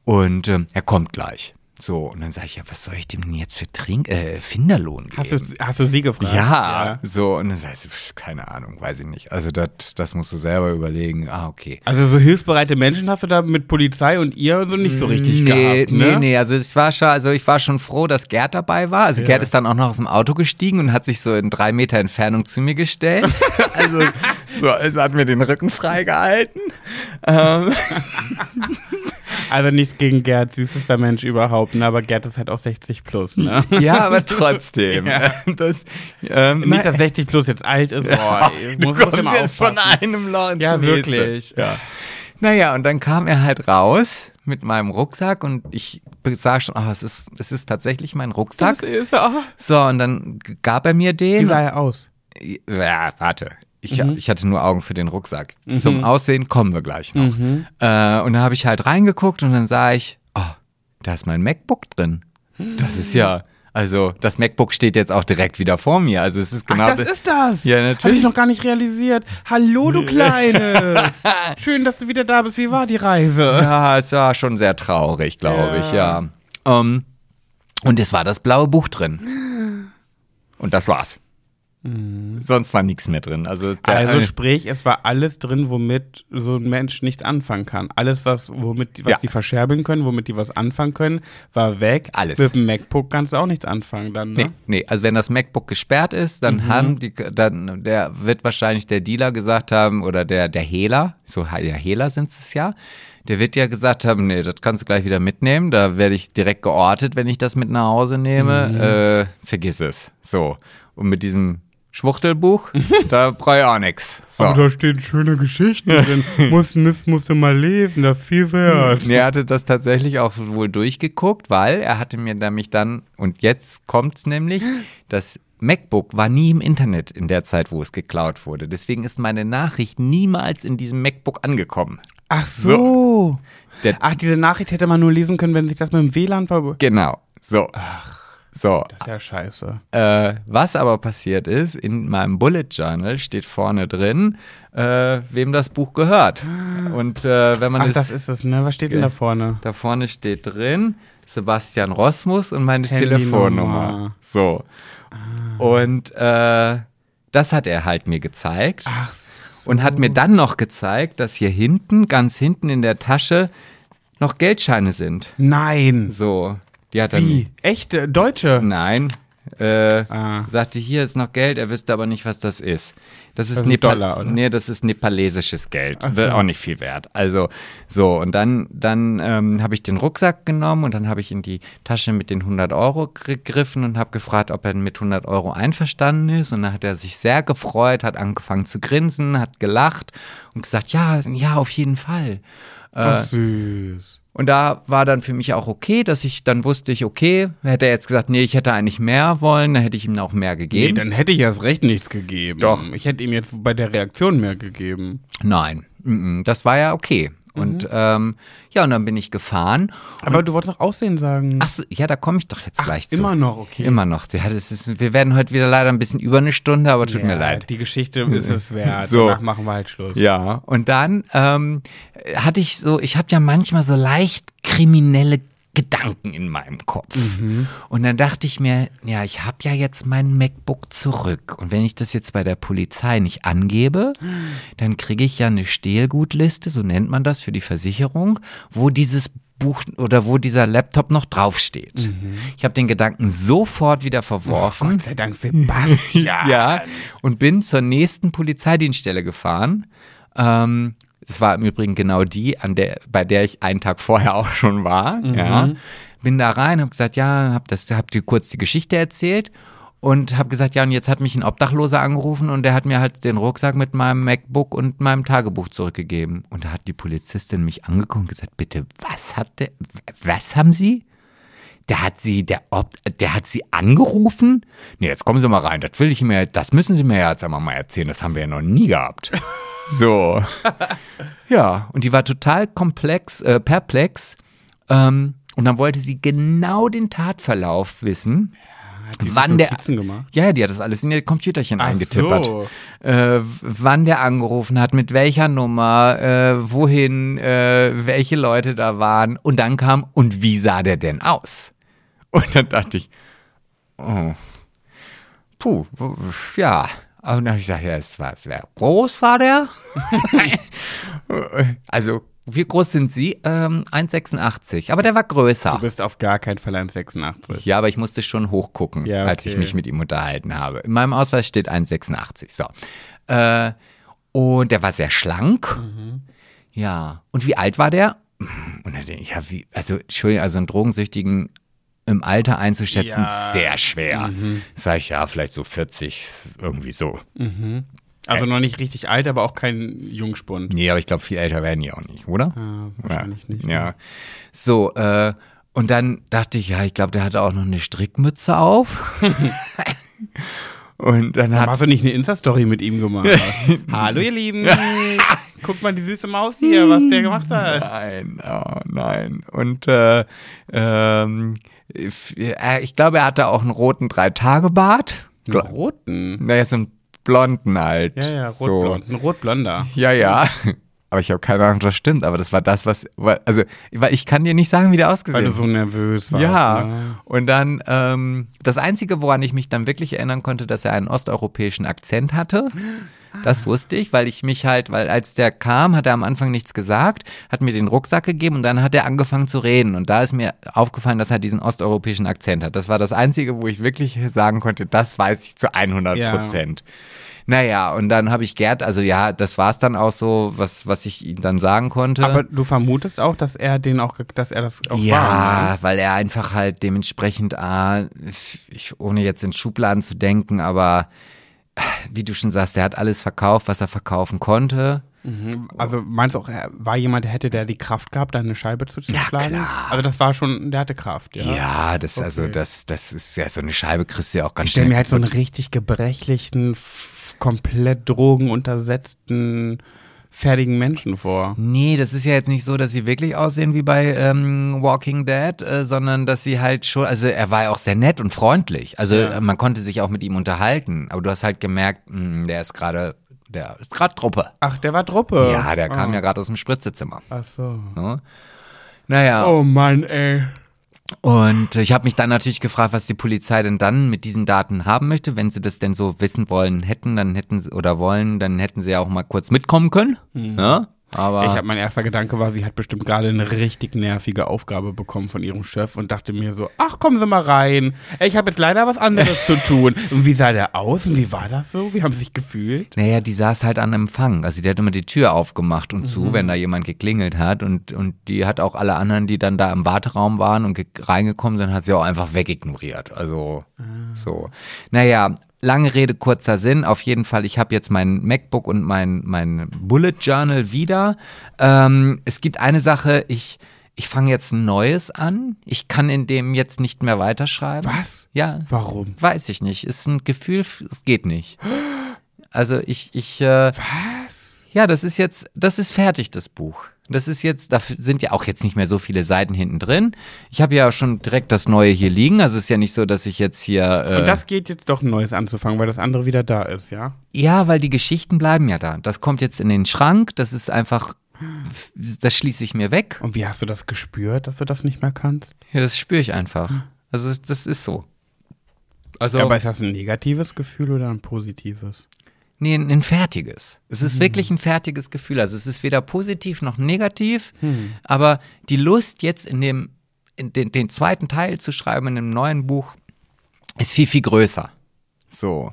Speaker 2: Und ähm, er kommt gleich. So, und dann sage ich, ja, was soll ich dem denn jetzt für Trink, äh, Finderlohn geben?
Speaker 1: Hast du, hast du sie gefragt?
Speaker 2: Ja, so, und dann sagst du, pf, keine Ahnung, weiß ich nicht. Also das, das musst du selber überlegen. Ah, okay.
Speaker 1: Also so hilfsbereite Menschen hast du da mit Polizei und ihr so nicht so richtig
Speaker 2: nee,
Speaker 1: gehabt, ne?
Speaker 2: nee, nee, also ich war schon, also ich war schon froh, dass Gerd dabei war. Also Gerd ist dann auch noch aus dem Auto gestiegen und hat sich so in drei Meter Entfernung zu mir gestellt. <laughs> also, so, also hat mir den Rücken freigehalten. Ähm, <laughs>
Speaker 1: Also nichts gegen Gerd, süßester Mensch überhaupt, ne? Aber Gerd ist halt auch 60 plus, ne? <laughs>
Speaker 2: ja, aber trotzdem.
Speaker 1: Ja.
Speaker 2: Das, ähm,
Speaker 1: Nicht, dass 60 plus jetzt alt ist, boah, <laughs> ich
Speaker 2: du
Speaker 1: muss das
Speaker 2: kommst jetzt von einem Loch ins
Speaker 1: Ja, wirklich.
Speaker 2: Ja. Naja, und dann kam er halt raus mit meinem Rucksack und ich sah schon, ah, es ist, es ist tatsächlich mein Rucksack.
Speaker 1: Das ist er.
Speaker 2: So, und dann gab er mir
Speaker 1: Wie
Speaker 2: den.
Speaker 1: sah er aus?
Speaker 2: Ja, warte. Ich,
Speaker 1: Mhm.
Speaker 2: ich hatte nur Augen für den Rucksack. Zum Aussehen kommen wir gleich noch.
Speaker 1: Mhm.
Speaker 2: Äh, und da habe ich halt reingeguckt und dann sah ich, oh, da ist mein MacBook drin. Das ist ja, also das MacBook steht jetzt auch direkt wieder vor mir. Also es ist genau
Speaker 1: Ach, das ist das.
Speaker 2: Ja,
Speaker 1: Habe
Speaker 2: natürlich.
Speaker 1: ich noch gar nicht realisiert. Hallo, du <laughs> Kleines. <laughs> Schön, dass du wieder da bist. Wie war die Reise?
Speaker 2: Ja, es war schon sehr traurig, glaube ich, ja. Ähm, und es war das blaue Buch drin. <gasps> Und das war's. Sonst war nichts mehr drin. Also,
Speaker 1: Also sprich, es war alles drin, womit so ein Mensch nichts anfangen kann. Alles, was, womit, was
Speaker 2: Ja.
Speaker 1: die verscherbeln können, womit die was anfangen können, war weg.
Speaker 2: Alles.
Speaker 1: Mit dem MacBook kannst du auch nichts anfangen dann, ne?
Speaker 2: Nee, nee, also wenn das MacBook gesperrt ist, dann haben die, dann der wird wahrscheinlich der Dealer gesagt haben oder der der Hehler, so der Hehler sind es ja, der wird ja gesagt haben, nee, das kannst du gleich wieder mitnehmen, da werde ich direkt geortet, wenn ich das mit nach Hause nehme, äh, vergiss es. So und mit diesem Schwuchtelbuch, da brauche ich auch nichts. So.
Speaker 1: Aber da stehen schöne Geschichten drin. <laughs> musst, musst, musst du mal lesen, das ist viel wert.
Speaker 2: Nee, er hatte das tatsächlich auch wohl durchgeguckt, weil er hatte mir nämlich dann, und jetzt kommt's nämlich, das MacBook war nie im Internet in der Zeit, wo es geklaut wurde. Deswegen ist meine Nachricht niemals in diesem MacBook angekommen.
Speaker 1: Ach so.
Speaker 2: Der,
Speaker 1: Ach, diese Nachricht hätte man nur lesen können, wenn sich das mit dem WLAN ver...
Speaker 2: genau. So. So.
Speaker 1: Das ist ja scheiße.
Speaker 2: Äh, was aber passiert ist, in meinem Bullet Journal steht vorne drin, äh, wem das Buch gehört. Und äh, wenn man
Speaker 1: Ach,
Speaker 2: es
Speaker 1: das ist es, ne? Was steht denn da vorne?
Speaker 2: Da vorne steht drin Sebastian Rosmus und meine. Telefonnummer. So. Und äh, das hat er halt mir gezeigt.
Speaker 1: Ach so.
Speaker 2: Und hat mir dann noch gezeigt, dass hier hinten, ganz hinten in der Tasche, noch Geldscheine sind.
Speaker 1: Nein.
Speaker 2: So. Die hat er
Speaker 1: Wie? Echte Deutsche?
Speaker 2: Nein. Äh,
Speaker 1: Ah.
Speaker 2: Sagte, hier ist noch Geld, er wüsste aber nicht, was das ist. Das ist,
Speaker 1: ist
Speaker 2: Nepal
Speaker 1: Dollar?
Speaker 2: Nee, das ist nepalesisches Geld.
Speaker 1: Ach
Speaker 2: Wird
Speaker 1: so.
Speaker 2: auch nicht viel wert. Also, so, und dann, dann ähm, habe ich den Rucksack genommen und dann habe ich in die Tasche mit den 100 Euro gegriffen und habe gefragt, ob er mit 100 Euro einverstanden ist. Und dann hat er sich sehr gefreut, hat angefangen zu grinsen, hat gelacht und gesagt, ja, ja, auf jeden Fall.
Speaker 1: Ach, süß.
Speaker 2: Und da war dann für mich auch okay, dass ich, dann wusste ich, okay, hätte er jetzt gesagt, nee, ich hätte eigentlich mehr wollen, dann hätte ich ihm auch mehr
Speaker 1: Nee,
Speaker 2: gegeben.
Speaker 1: dann hätte ich erst recht nichts gegeben.
Speaker 2: Doch.
Speaker 1: Ich hätte ihm jetzt bei der Reaktion mehr gegeben.
Speaker 2: Nein, das war ja okay. Und ähm, ja, und dann bin ich gefahren.
Speaker 1: Aber du wolltest doch Aussehen sagen.
Speaker 2: Ach so, ja, da komme ich doch jetzt gleich zu.
Speaker 1: immer noch, okay.
Speaker 2: Immer noch. Ja, das ist, wir werden heute wieder leider ein bisschen über eine Stunde, aber tut mir
Speaker 1: Ja,
Speaker 2: leid.
Speaker 1: Die Geschichte ist es <laughs> wert.
Speaker 2: So.
Speaker 1: Danach machen wir halt Schluss.
Speaker 2: Ja, und dann ähm, hatte ich so, ich habe ja manchmal so leicht kriminelle Gedanken in meinem Kopf. Und dann dachte ich mir, ja, ich habe ja jetzt mein MacBook zurück. Und wenn ich das jetzt bei der Polizei nicht angebe, dann kriege ich ja eine Stehlgutliste, so nennt man das für die Versicherung, wo dieses Buch oder wo dieser Laptop noch draufsteht. Ich habe den Gedanken sofort wieder verworfen.
Speaker 1: Gott sei Dank, Sebastian. <laughs>
Speaker 2: Ja, und bin zur nächsten Polizeidienststelle gefahren. Ähm, das war im Übrigen genau die, an der, bei der ich einen Tag vorher <laughs> auch schon war. Ja. Bin da rein, habe gesagt, ja, hab das, hab dir kurz die Geschichte erzählt und habe gesagt, ja, und jetzt hat mich ein Obdachloser angerufen und der hat mir halt den Rucksack mit meinem MacBook und meinem Tagebuch zurückgegeben. Und da hat die Polizistin mich angeguckt und gesagt, bitte, was hat der, was haben Sie? Der hat sie, der, Ob, der hat sie angerufen? Nee, jetzt kommen Sie mal rein. Das will ich mir, das müssen Sie mir ja jetzt einmal mal erzählen. Das haben wir ja noch nie gehabt. <laughs> So. <laughs> ja, und die war total komplex, äh, perplex. Ähm, und dann wollte sie genau den Tatverlauf wissen.
Speaker 1: Die
Speaker 2: Wann der,
Speaker 1: gemacht?
Speaker 2: ja, ja, die hat das alles in ihr Computerchen
Speaker 1: Ach
Speaker 2: eingetippert.
Speaker 1: so.
Speaker 2: Äh, wann der angerufen hat, mit welcher Nummer, äh, wohin, äh, welche Leute da waren. Und dann kam, und wie sah der denn aus? Und dann dachte ich, oh, puh, ja. Und dann habe ich gesagt, ja, es war, es war groß war der? <laughs> also, wie groß sind Sie? Ähm, 1,86. Aber der war größer.
Speaker 1: Du bist auf gar keinen Fall 1,86.
Speaker 2: Ja, aber ich musste schon hochgucken,
Speaker 1: Ja,
Speaker 2: als ich
Speaker 1: okay.
Speaker 2: mich mit ihm unterhalten habe. In meinem Ausweis steht 1,86. So. Äh, und der war sehr schlank.
Speaker 1: Mhm.
Speaker 2: Ja. Und wie alt war der? Und dann denke ich, ja, wie, also, Entschuldigung, also einen Drogensüchtigen im Alter einzuschätzen,
Speaker 1: Ja.
Speaker 2: sehr schwer.
Speaker 1: Mhm.
Speaker 2: Sag ich, ja, vielleicht so 40, irgendwie so.
Speaker 1: Also noch nicht richtig alt, aber auch kein Jungspund.
Speaker 2: Nee, aber ich glaube, viel älter werden die auch nicht, oder?
Speaker 1: Ah, wahrscheinlich
Speaker 2: ja.
Speaker 1: nicht. ne?
Speaker 2: Ja. So, äh, und dann dachte ich, ja, ich glaube, der hatte auch noch eine Strickmütze auf. <laughs> <laughs> und dann
Speaker 1: Warum
Speaker 2: hat
Speaker 1: hast du nicht eine Insta-Story mit ihm gemacht? <laughs> Hallo, ihr Lieben. <laughs> Guckt mal die süße Maus hier, was der gemacht hat.
Speaker 2: Nein, oh nein. Und äh, ähm, ich, äh, ich glaube, er hatte auch einen roten Drei-Tage-Bart.
Speaker 1: Einen roten.
Speaker 2: Naja, so einen blonden halt.
Speaker 1: Ja, ja,
Speaker 2: so.
Speaker 1: rotblond. Ein rotblonder.
Speaker 2: Ja, ja. Aber ich habe keine Ahnung, ob das stimmt, aber das war das, was, also, ich kann dir nicht sagen, wie der ausgesehen
Speaker 1: Weil du so nervös warst.
Speaker 2: Ja,
Speaker 1: Ne?
Speaker 2: und dann, ähm, das Einzige, woran ich mich dann wirklich erinnern konnte, dass er einen osteuropäischen Akzent hatte. Das wusste ich, weil ich mich halt, weil als der kam, hat er am Anfang nichts gesagt, hat mir den Rucksack gegeben und dann hat er angefangen zu reden. Und da ist mir aufgefallen, dass er diesen osteuropäischen Akzent hat. Das war das Einzige, wo ich wirklich sagen konnte, das weiß ich zu 100 Prozent. Naja, und dann habe ich Gerd, also ja, das war es dann auch so, was, was ich ihm dann sagen konnte.
Speaker 1: Aber du vermutest auch, dass er den auch, dass er das auch war.
Speaker 2: Ja,
Speaker 1: ne?
Speaker 2: weil er einfach halt dementsprechend, ah, ich, ohne jetzt in Schubladen zu denken, aber wie du schon sagst, er hat alles verkauft, was er verkaufen konnte.
Speaker 1: Also meinst du auch, er war jemand, der hätte der die Kraft gehabt, da eine Scheibe zu zerschlagen?
Speaker 2: klar.
Speaker 1: Also das war schon, der hatte Kraft, ja.
Speaker 2: Ja, das, also,
Speaker 1: Okay.
Speaker 2: das, das ist ja so eine Scheibe, kriegst du ja auch ganz
Speaker 1: Ich stelle
Speaker 2: schnell
Speaker 1: mir halt so einen richtig gebrechlichen, komplett drogenuntersetzten, fertigen Menschen vor.
Speaker 2: Nee, das ist ja jetzt nicht so, dass sie wirklich aussehen wie bei ähm, Walking Dead, äh, sondern dass sie halt schon, also er war ja auch sehr nett und freundlich. Also
Speaker 1: Ja.
Speaker 2: äh, man konnte sich auch mit ihm unterhalten, aber du hast halt gemerkt, mh, der ist gerade, der ist gerade Truppe.
Speaker 1: Ach, der war Truppe.
Speaker 2: Ja, der kam
Speaker 1: ah.
Speaker 2: ja gerade aus dem Spritzezimmer.
Speaker 1: Ach so.
Speaker 2: Ne? Naja,
Speaker 1: Oh Mann, ey.
Speaker 2: Und ich habe mich dann natürlich gefragt, was die Polizei denn dann mit diesen Daten haben möchte. Wenn sie das denn so wissen wollen hätten, dann hätten sie, oder wollen, dann hätten sie ja auch mal kurz mitkommen können. Ja? Aber
Speaker 1: Ich hab, mein erster Gedanke war, sie hat bestimmt gerade eine richtig nervige Aufgabe bekommen von ihrem Chef und dachte mir so, ach, kommen Sie mal rein. Ich habe jetzt leider was anderes zu tun. <laughs> Und wie sah der aus und wie war das so? Wie haben Sie sich gefühlt?
Speaker 2: Naja, die saß halt an Empfang. Also die hat immer die Tür aufgemacht und zu, wenn da jemand geklingelt hat. Und, und die hat auch alle anderen, die dann da im Warteraum waren und ge- reingekommen sind, hat sie auch einfach wegignoriert. Also so. Naja, lange Rede, kurzer Sinn. Auf jeden Fall, ich habe jetzt mein MacBook und mein, mein Bullet Journal wieder. Ähm, es gibt eine Sache, ich, ich fange jetzt ein neues an. Ich kann in dem jetzt nicht mehr weiterschreiben.
Speaker 1: Was?
Speaker 2: Ja.
Speaker 1: Warum?
Speaker 2: Weiß ich nicht. Ist ein Gefühl, es geht nicht. Also ich, ich, äh,
Speaker 1: Was?
Speaker 2: ja, das ist jetzt, das ist fertig, das Buch. Das ist jetzt, da sind ja auch jetzt nicht mehr so viele Seiten hinten drin. Ich habe ja schon direkt das Neue hier liegen. Also es ist ja nicht so, dass ich jetzt hier. Äh,
Speaker 1: Und das geht jetzt doch ein neues anzufangen, weil das andere wieder da ist, ja?
Speaker 2: ja, weil die Geschichten bleiben ja da. Das kommt jetzt in den Schrank. Das ist einfach, das schließe ich mir weg.
Speaker 1: Und wie hast du das gespürt, dass du das nicht mehr kannst?
Speaker 2: Ja, das spüre ich einfach. Also das, das ist so. Also
Speaker 1: Ja, aber ist das ein negatives Gefühl oder ein positives?
Speaker 2: Nee, ein, fertiges. Es ist wirklich ein fertiges Gefühl. Also es ist weder positiv noch negativ, aber die Lust jetzt in dem, in den, den zweiten Teil zu schreiben in einem neuen Buch ist viel, viel größer. So.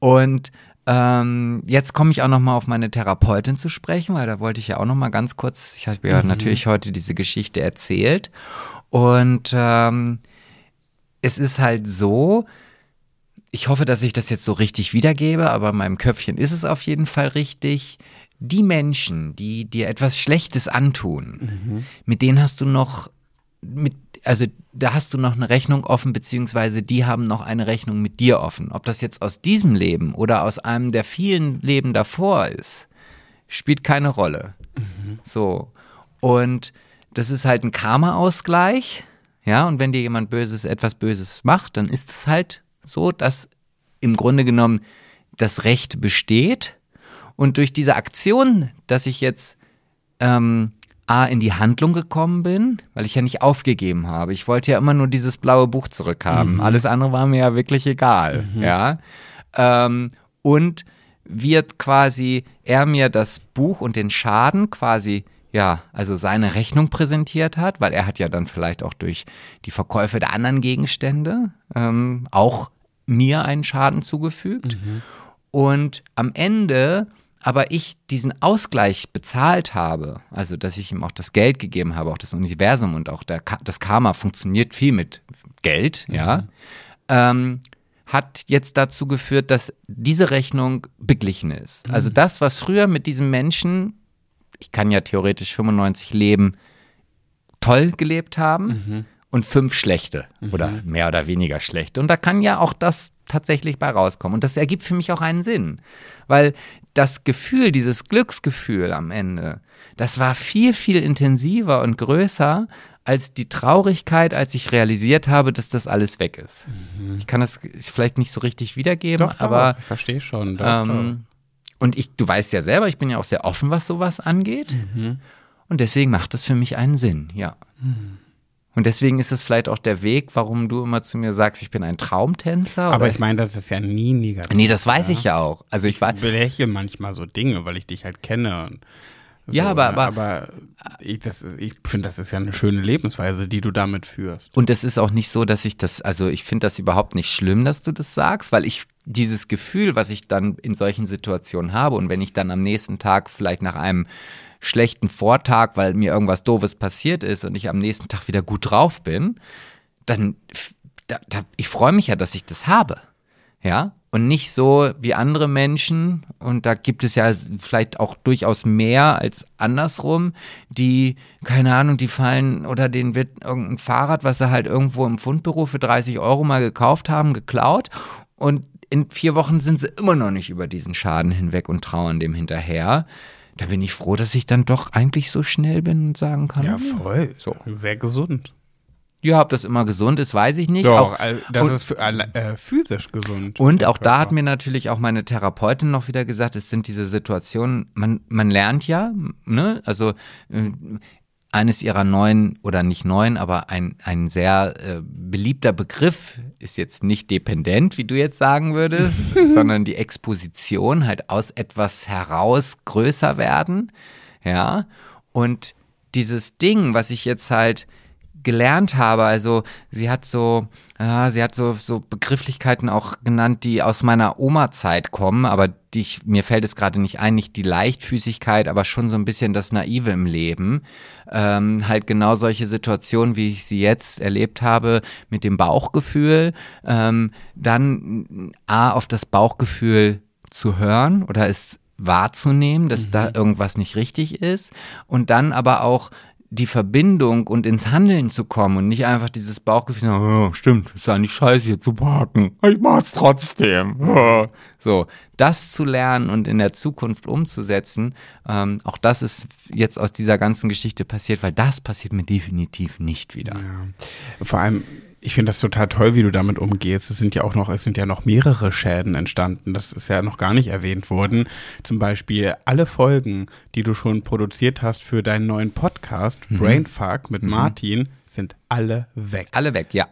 Speaker 2: Und ähm, jetzt komme ich auch noch mal auf meine Therapeutin zu sprechen, weil da wollte ich ja auch noch mal ganz kurz, ich habe ja natürlich heute diese Geschichte erzählt und ähm, es ist halt so, ich hoffe, dass ich das jetzt so richtig wiedergebe, aber in meinem Köpfchen ist es auf jeden Fall richtig. Die Menschen, die dir etwas Schlechtes antun, mit denen hast du noch, mit, also da hast du noch eine Rechnung offen, beziehungsweise die haben noch eine Rechnung mit dir offen. Ob das jetzt aus diesem Leben oder aus einem der vielen Leben davor ist, spielt keine Rolle. So. Und das ist halt ein Karma-Ausgleich. Ja, und wenn dir jemand Böses, etwas Böses macht, dann ist es halt so, dass im Grunde genommen das Recht besteht. Und durch diese Aktion, dass ich jetzt ähm, A in die Handlung gekommen bin, weil ich ja nicht aufgegeben habe. Ich wollte ja immer nur dieses blaue Buch zurückhaben. Alles andere war mir ja wirklich egal. Ja. Ähm, und wird quasi er mir das Buch und den Schaden quasi ja, also seine Rechnung präsentiert hat, weil er hat ja dann vielleicht auch durch die Verkäufe der anderen Gegenstände ähm, auch mir einen Schaden zugefügt. Und am Ende aber ich diesen Ausgleich bezahlt habe, also dass ich ihm auch das Geld gegeben habe, auch das Universum und auch der, das Karma funktioniert viel mit Geld, ja, ähm, hat jetzt dazu geführt, dass diese Rechnung beglichen ist. Also das, was früher mit diesem Menschen, ich kann ja theoretisch 95 Leben toll gelebt haben und fünf schlechte oder mehr oder weniger schlechte. Und da kann ja auch das tatsächlich bei rauskommen. Und das ergibt für mich auch einen Sinn, weil das Gefühl, dieses Glücksgefühl am Ende, das war viel, viel intensiver und größer als die Traurigkeit, als ich realisiert habe, dass das alles weg ist. Ich kann das vielleicht nicht so richtig wiedergeben,
Speaker 1: Doch,
Speaker 2: aber
Speaker 1: doch, ich verstehe schon. Doch,
Speaker 2: ähm, Und ich, du weißt ja selber, ich bin ja auch sehr offen, was sowas angeht. Und deswegen macht das für mich einen Sinn, ja. Und deswegen ist es vielleicht auch der Weg, warum du immer zu mir sagst, ich bin ein Traumtänzer.
Speaker 1: Aber ich meine, das ist ja nie negativ.
Speaker 2: nee, das weiß ich ja auch. Also ich
Speaker 1: Ich belächle manchmal so Dinge, weil ich dich halt kenne. Und so,
Speaker 2: Ja, aber-
Speaker 1: ne?
Speaker 2: aber-
Speaker 1: aber ich, das- ich finde, das ist ja eine schöne Lebensweise, die du damit führst.
Speaker 2: Und es ist auch nicht so, dass ich das, also ich finde das überhaupt nicht schlimm, dass du das sagst, weil ich dieses Gefühl, was ich dann in solchen Situationen habe und wenn ich dann am nächsten Tag vielleicht nach einem schlechten Vortag, weil mir irgendwas Doofes passiert ist und ich am nächsten Tag wieder gut drauf bin, dann, da, da, ich freue mich ja, dass ich das habe. Ja, und nicht so wie andere Menschen, und da gibt es ja vielleicht auch durchaus mehr als andersrum, die, keine Ahnung, die fallen oder denen wird irgendein Fahrrad, was sie halt irgendwo im Fundbüro für 30 Euro mal gekauft haben, geklaut und in vier Wochen sind sie immer noch nicht über diesen Schaden hinweg und trauern dem hinterher. Da bin ich froh, dass ich dann doch eigentlich so schnell bin und sagen kann,
Speaker 1: Ja,
Speaker 2: "Hm,
Speaker 1: voll. So. Sehr gesund.
Speaker 2: ja, ob das immer gesund ist, weiß ich nicht.
Speaker 1: Doch,
Speaker 2: Auch-
Speaker 1: das
Speaker 2: und-
Speaker 1: ist äh, physisch gesund.
Speaker 2: Und auch da hat
Speaker 1: Körper.
Speaker 2: mir natürlich auch meine Therapeutin noch wieder gesagt, es sind diese Situationen, man, man lernt ja, ne, also äh, eines ihrer neuen, oder nicht neuen, aber ein, ein sehr äh, beliebter Begriff ist jetzt nicht dependent, wie du jetzt sagen würdest, <laughs> sondern die Exposition halt aus etwas heraus größer werden, ja, und dieses Ding, was ich jetzt halt gelernt habe. Also sie hat so, ja, sie hat so, so Begrifflichkeiten auch genannt, die aus meiner Oma-Zeit kommen, aber die ich, mir fällt es gerade nicht ein, nicht die Leichtfüßigkeit, aber schon so ein bisschen das Naive im Leben. Ähm, halt genau solche Situationen, wie ich sie jetzt erlebt habe, mit dem Bauchgefühl, ähm, dann A, auf das Bauchgefühl zu hören oder es wahrzunehmen, dass da irgendwas nicht richtig ist und dann aber auch die Verbindung und ins Handeln zu kommen und nicht einfach dieses Bauchgefühl, oh, stimmt, ist ja nicht scheiße hier zu parken, ich mach's trotzdem. <laughs> So, das zu lernen und in der Zukunft umzusetzen, ähm, auch das ist jetzt aus dieser ganzen Geschichte passiert, weil das passiert mir definitiv nicht wieder.
Speaker 1: Ja. Vor allem, ich finde das total toll, wie du damit umgehst. Es sind ja auch noch, es sind ja noch mehrere Schäden entstanden. Das ist ja noch gar nicht erwähnt worden. Zum Beispiel alle Folgen, die du schon produziert hast für deinen neuen Podcast, Brainfuck mit Martin, sind alle weg.
Speaker 2: Alle weg, ja.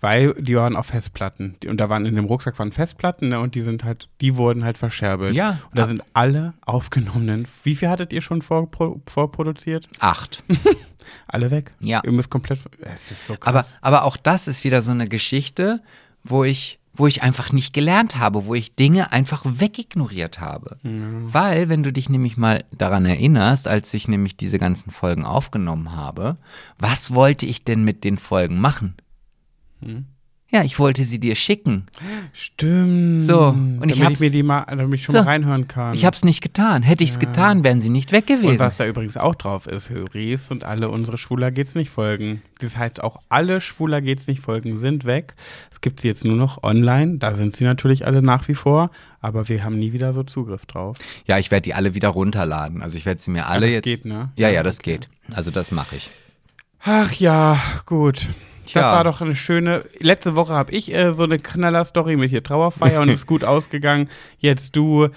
Speaker 1: Weil die waren auf Festplatten. Und da waren in dem Rucksack waren Festplatten ne, und die sind halt, die wurden halt verscherbelt.
Speaker 2: Ja.
Speaker 1: Und da sind alle aufgenommenen. Wie viel hattet ihr schon vorpro vorproduziert?
Speaker 2: Acht. <laughs>
Speaker 1: Alle weg.
Speaker 2: Ja.
Speaker 1: Ihr müsst komplett. Es ist so
Speaker 2: Aber,
Speaker 1: krass.
Speaker 2: aber auch das ist wieder so eine Geschichte, wo ich, wo ich einfach nicht gelernt habe, wo ich Dinge einfach wegignoriert habe. Weil, wenn du dich nämlich mal daran erinnerst, als ich nämlich diese ganzen Folgen aufgenommen habe, was wollte ich denn mit den Folgen machen?
Speaker 1: Hm?
Speaker 2: Ja, ich wollte sie dir schicken.
Speaker 1: Stimmt.
Speaker 2: So, und
Speaker 1: damit
Speaker 2: ich hab's-
Speaker 1: mir die mal, damit ich schon
Speaker 2: So.
Speaker 1: mal reinhören kann.
Speaker 2: Ich habe es nicht getan. Hätte ich es getan, wären sie nicht weg
Speaker 1: und
Speaker 2: gewesen.
Speaker 1: was da übrigens auch drauf ist, Höris und alle unsere Schwuler geht's nicht Folgen. Das heißt, auch alle Schwuler geht's nicht Folgen sind weg. Es gibt sie jetzt nur noch online. Da sind sie natürlich alle nach wie vor, aber wir haben nie wieder so Zugriff drauf.
Speaker 2: Ja, ich werde die alle wieder runterladen. Also ich werde sie mir alle
Speaker 1: das
Speaker 2: jetzt.
Speaker 1: geht, ne?
Speaker 2: Ja, ja,
Speaker 1: Ja,
Speaker 2: das
Speaker 1: okay.
Speaker 2: geht. Also das mache ich.
Speaker 1: Ach ja, gut.
Speaker 2: Tja.
Speaker 1: Das war doch eine schöne. Letzte Woche habe ich äh, so eine Knaller-Story mit hier Trauerfeier und <laughs> ist gut ausgegangen. Jetzt du.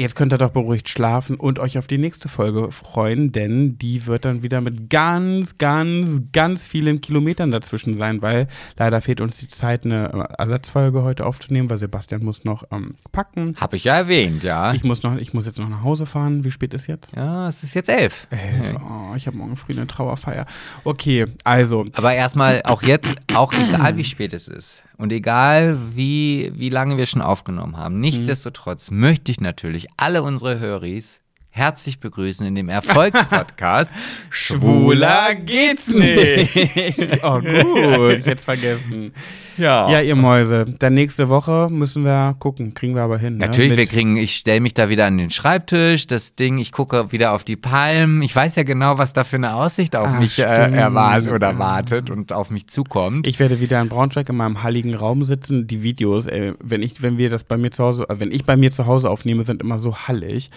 Speaker 1: Jetzt könnt ihr doch beruhigt schlafen und euch auf die nächste Folge freuen, denn die wird dann wieder mit ganz, ganz, ganz vielen Kilometern dazwischen sein, weil leider fehlt uns die Zeit, eine äh, Ersatzfolge heute aufzunehmen, weil Sebastian muss noch ähm, packen.
Speaker 2: Habe ich ja erwähnt, ja.
Speaker 1: Ich muss noch, ich muss jetzt noch nach Hause fahren. Wie spät ist jetzt?
Speaker 2: ja, es ist jetzt elf.
Speaker 1: Elf. Oh, ich habe morgen früh eine Trauerfeier. Okay, also
Speaker 2: Aber erstmal auch jetzt, auch egal wie spät es ist und egal wie, wie lange wir schon aufgenommen haben, nichtsdestotrotz möchte ich natürlich alle unsere Höris herzlich begrüßen in dem Erfolgspodcast <laughs>
Speaker 1: Schwuler geht's nicht. <laughs> oh gut, ich hätte es vergessen.
Speaker 2: Ja.
Speaker 1: Ja, ihr Mäuse, dann nächste Woche müssen wir gucken, kriegen wir aber hin. Ne?
Speaker 2: Natürlich,
Speaker 1: Mit-
Speaker 2: wir kriegen, ich stelle mich da wieder an den Schreibtisch, das Ding, ich gucke wieder auf die Palmen. Ich weiß ja genau, was da für eine Aussicht auf
Speaker 1: Ah,
Speaker 2: mich äh, erwartet oder wartet und auf mich zukommt.
Speaker 1: Ich werde wieder in Braunschweig in meinem halligen Raum sitzen. Die Videos, ey, wenn ich, wenn wir das bei mir zu Hause, äh, wenn ich bei mir zu Hause aufnehme, sind immer so hallig.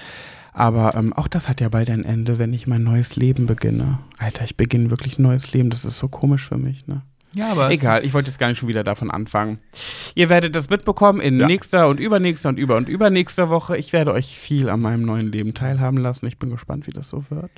Speaker 1: Aber ähm, auch das hat ja bald ein Ende, wenn ich mein neues Leben beginne. Alter, ich beginne wirklich ein neues Leben. Das ist so komisch für mich, ne?
Speaker 2: Ja, aber
Speaker 1: Egal, ich wollte jetzt gar nicht schon wieder davon anfangen. Ihr werdet das mitbekommen in
Speaker 2: Ja.
Speaker 1: nächster und übernächster und über und übernächster Woche. Ich werde euch viel an meinem neuen Leben teilhaben lassen. Ich bin gespannt, wie das so wird.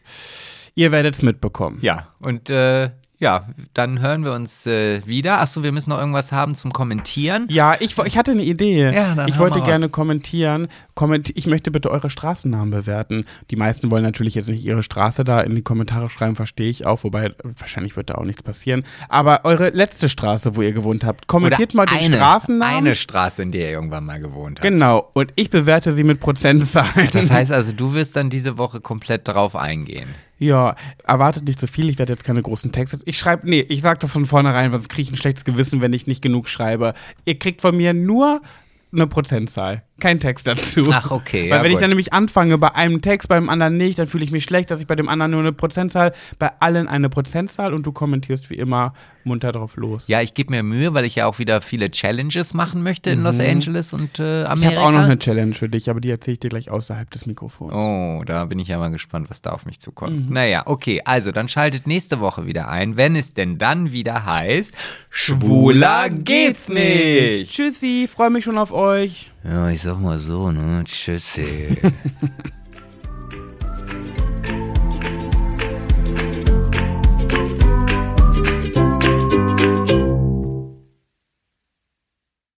Speaker 1: Ihr werdet es mitbekommen.
Speaker 2: Ja, und äh, ja, dann hören wir uns äh, wieder. Achso, wir müssen noch irgendwas haben zum Kommentieren.
Speaker 1: Ja, ich, ich hatte eine Idee.
Speaker 2: Ja,
Speaker 1: ich wollte gerne kommentieren. Kommenti ich möchte bitte eure Straßennamen bewerten. Die meisten wollen natürlich jetzt nicht ihre Straße da in die Kommentare schreiben, verstehe ich auch. Wobei, wahrscheinlich wird da auch nichts passieren. Aber eure letzte Straße, wo ihr gewohnt habt, kommentiert mal den
Speaker 2: eine,
Speaker 1: Straßennamen.
Speaker 2: eine Straße, in der ihr irgendwann mal gewohnt habt.
Speaker 1: Genau. Und ich bewerte sie mit Prozentzahlen.
Speaker 2: Das heißt also, du wirst dann diese Woche komplett drauf eingehen.
Speaker 1: Ja, erwartet nicht so viel. Ich werde jetzt keine großen Texte. Ich schreibe, nee, ich sage das von vornherein, sonst kriege ich ein schlechtes Gewissen, wenn ich nicht genug schreibe. Ihr kriegt von mir nur eine Prozentzahl. Kein Text dazu.
Speaker 2: Ach, okay,
Speaker 1: Weil
Speaker 2: ja,
Speaker 1: wenn ich
Speaker 2: gut.
Speaker 1: dann nämlich anfange bei einem Text, beim anderen nicht, dann fühle ich mich schlecht, dass ich bei dem anderen nur eine Prozentzahl, bei allen eine Prozentzahl und du kommentierst wie immer munter drauf los.
Speaker 2: Ja, ich gebe mir Mühe, weil ich ja auch wieder viele Challenges machen möchte in Los Angeles und äh,
Speaker 1: ich
Speaker 2: Amerika.
Speaker 1: habe auch noch eine Challenge für dich, aber die erzähle ich dir gleich außerhalb des Mikrofons.
Speaker 2: Oh, da bin ich ja mal gespannt, was da auf mich
Speaker 1: Mhm.
Speaker 2: zukommt. Naja, okay, also dann schaltet nächste Woche wieder ein, wenn es denn dann wieder heißt, schwuler geht's nicht.
Speaker 1: Tschüssi, freue mich schon auf euch.
Speaker 2: Ja, ich sag mal so, ne? Tschüssi. <laughs>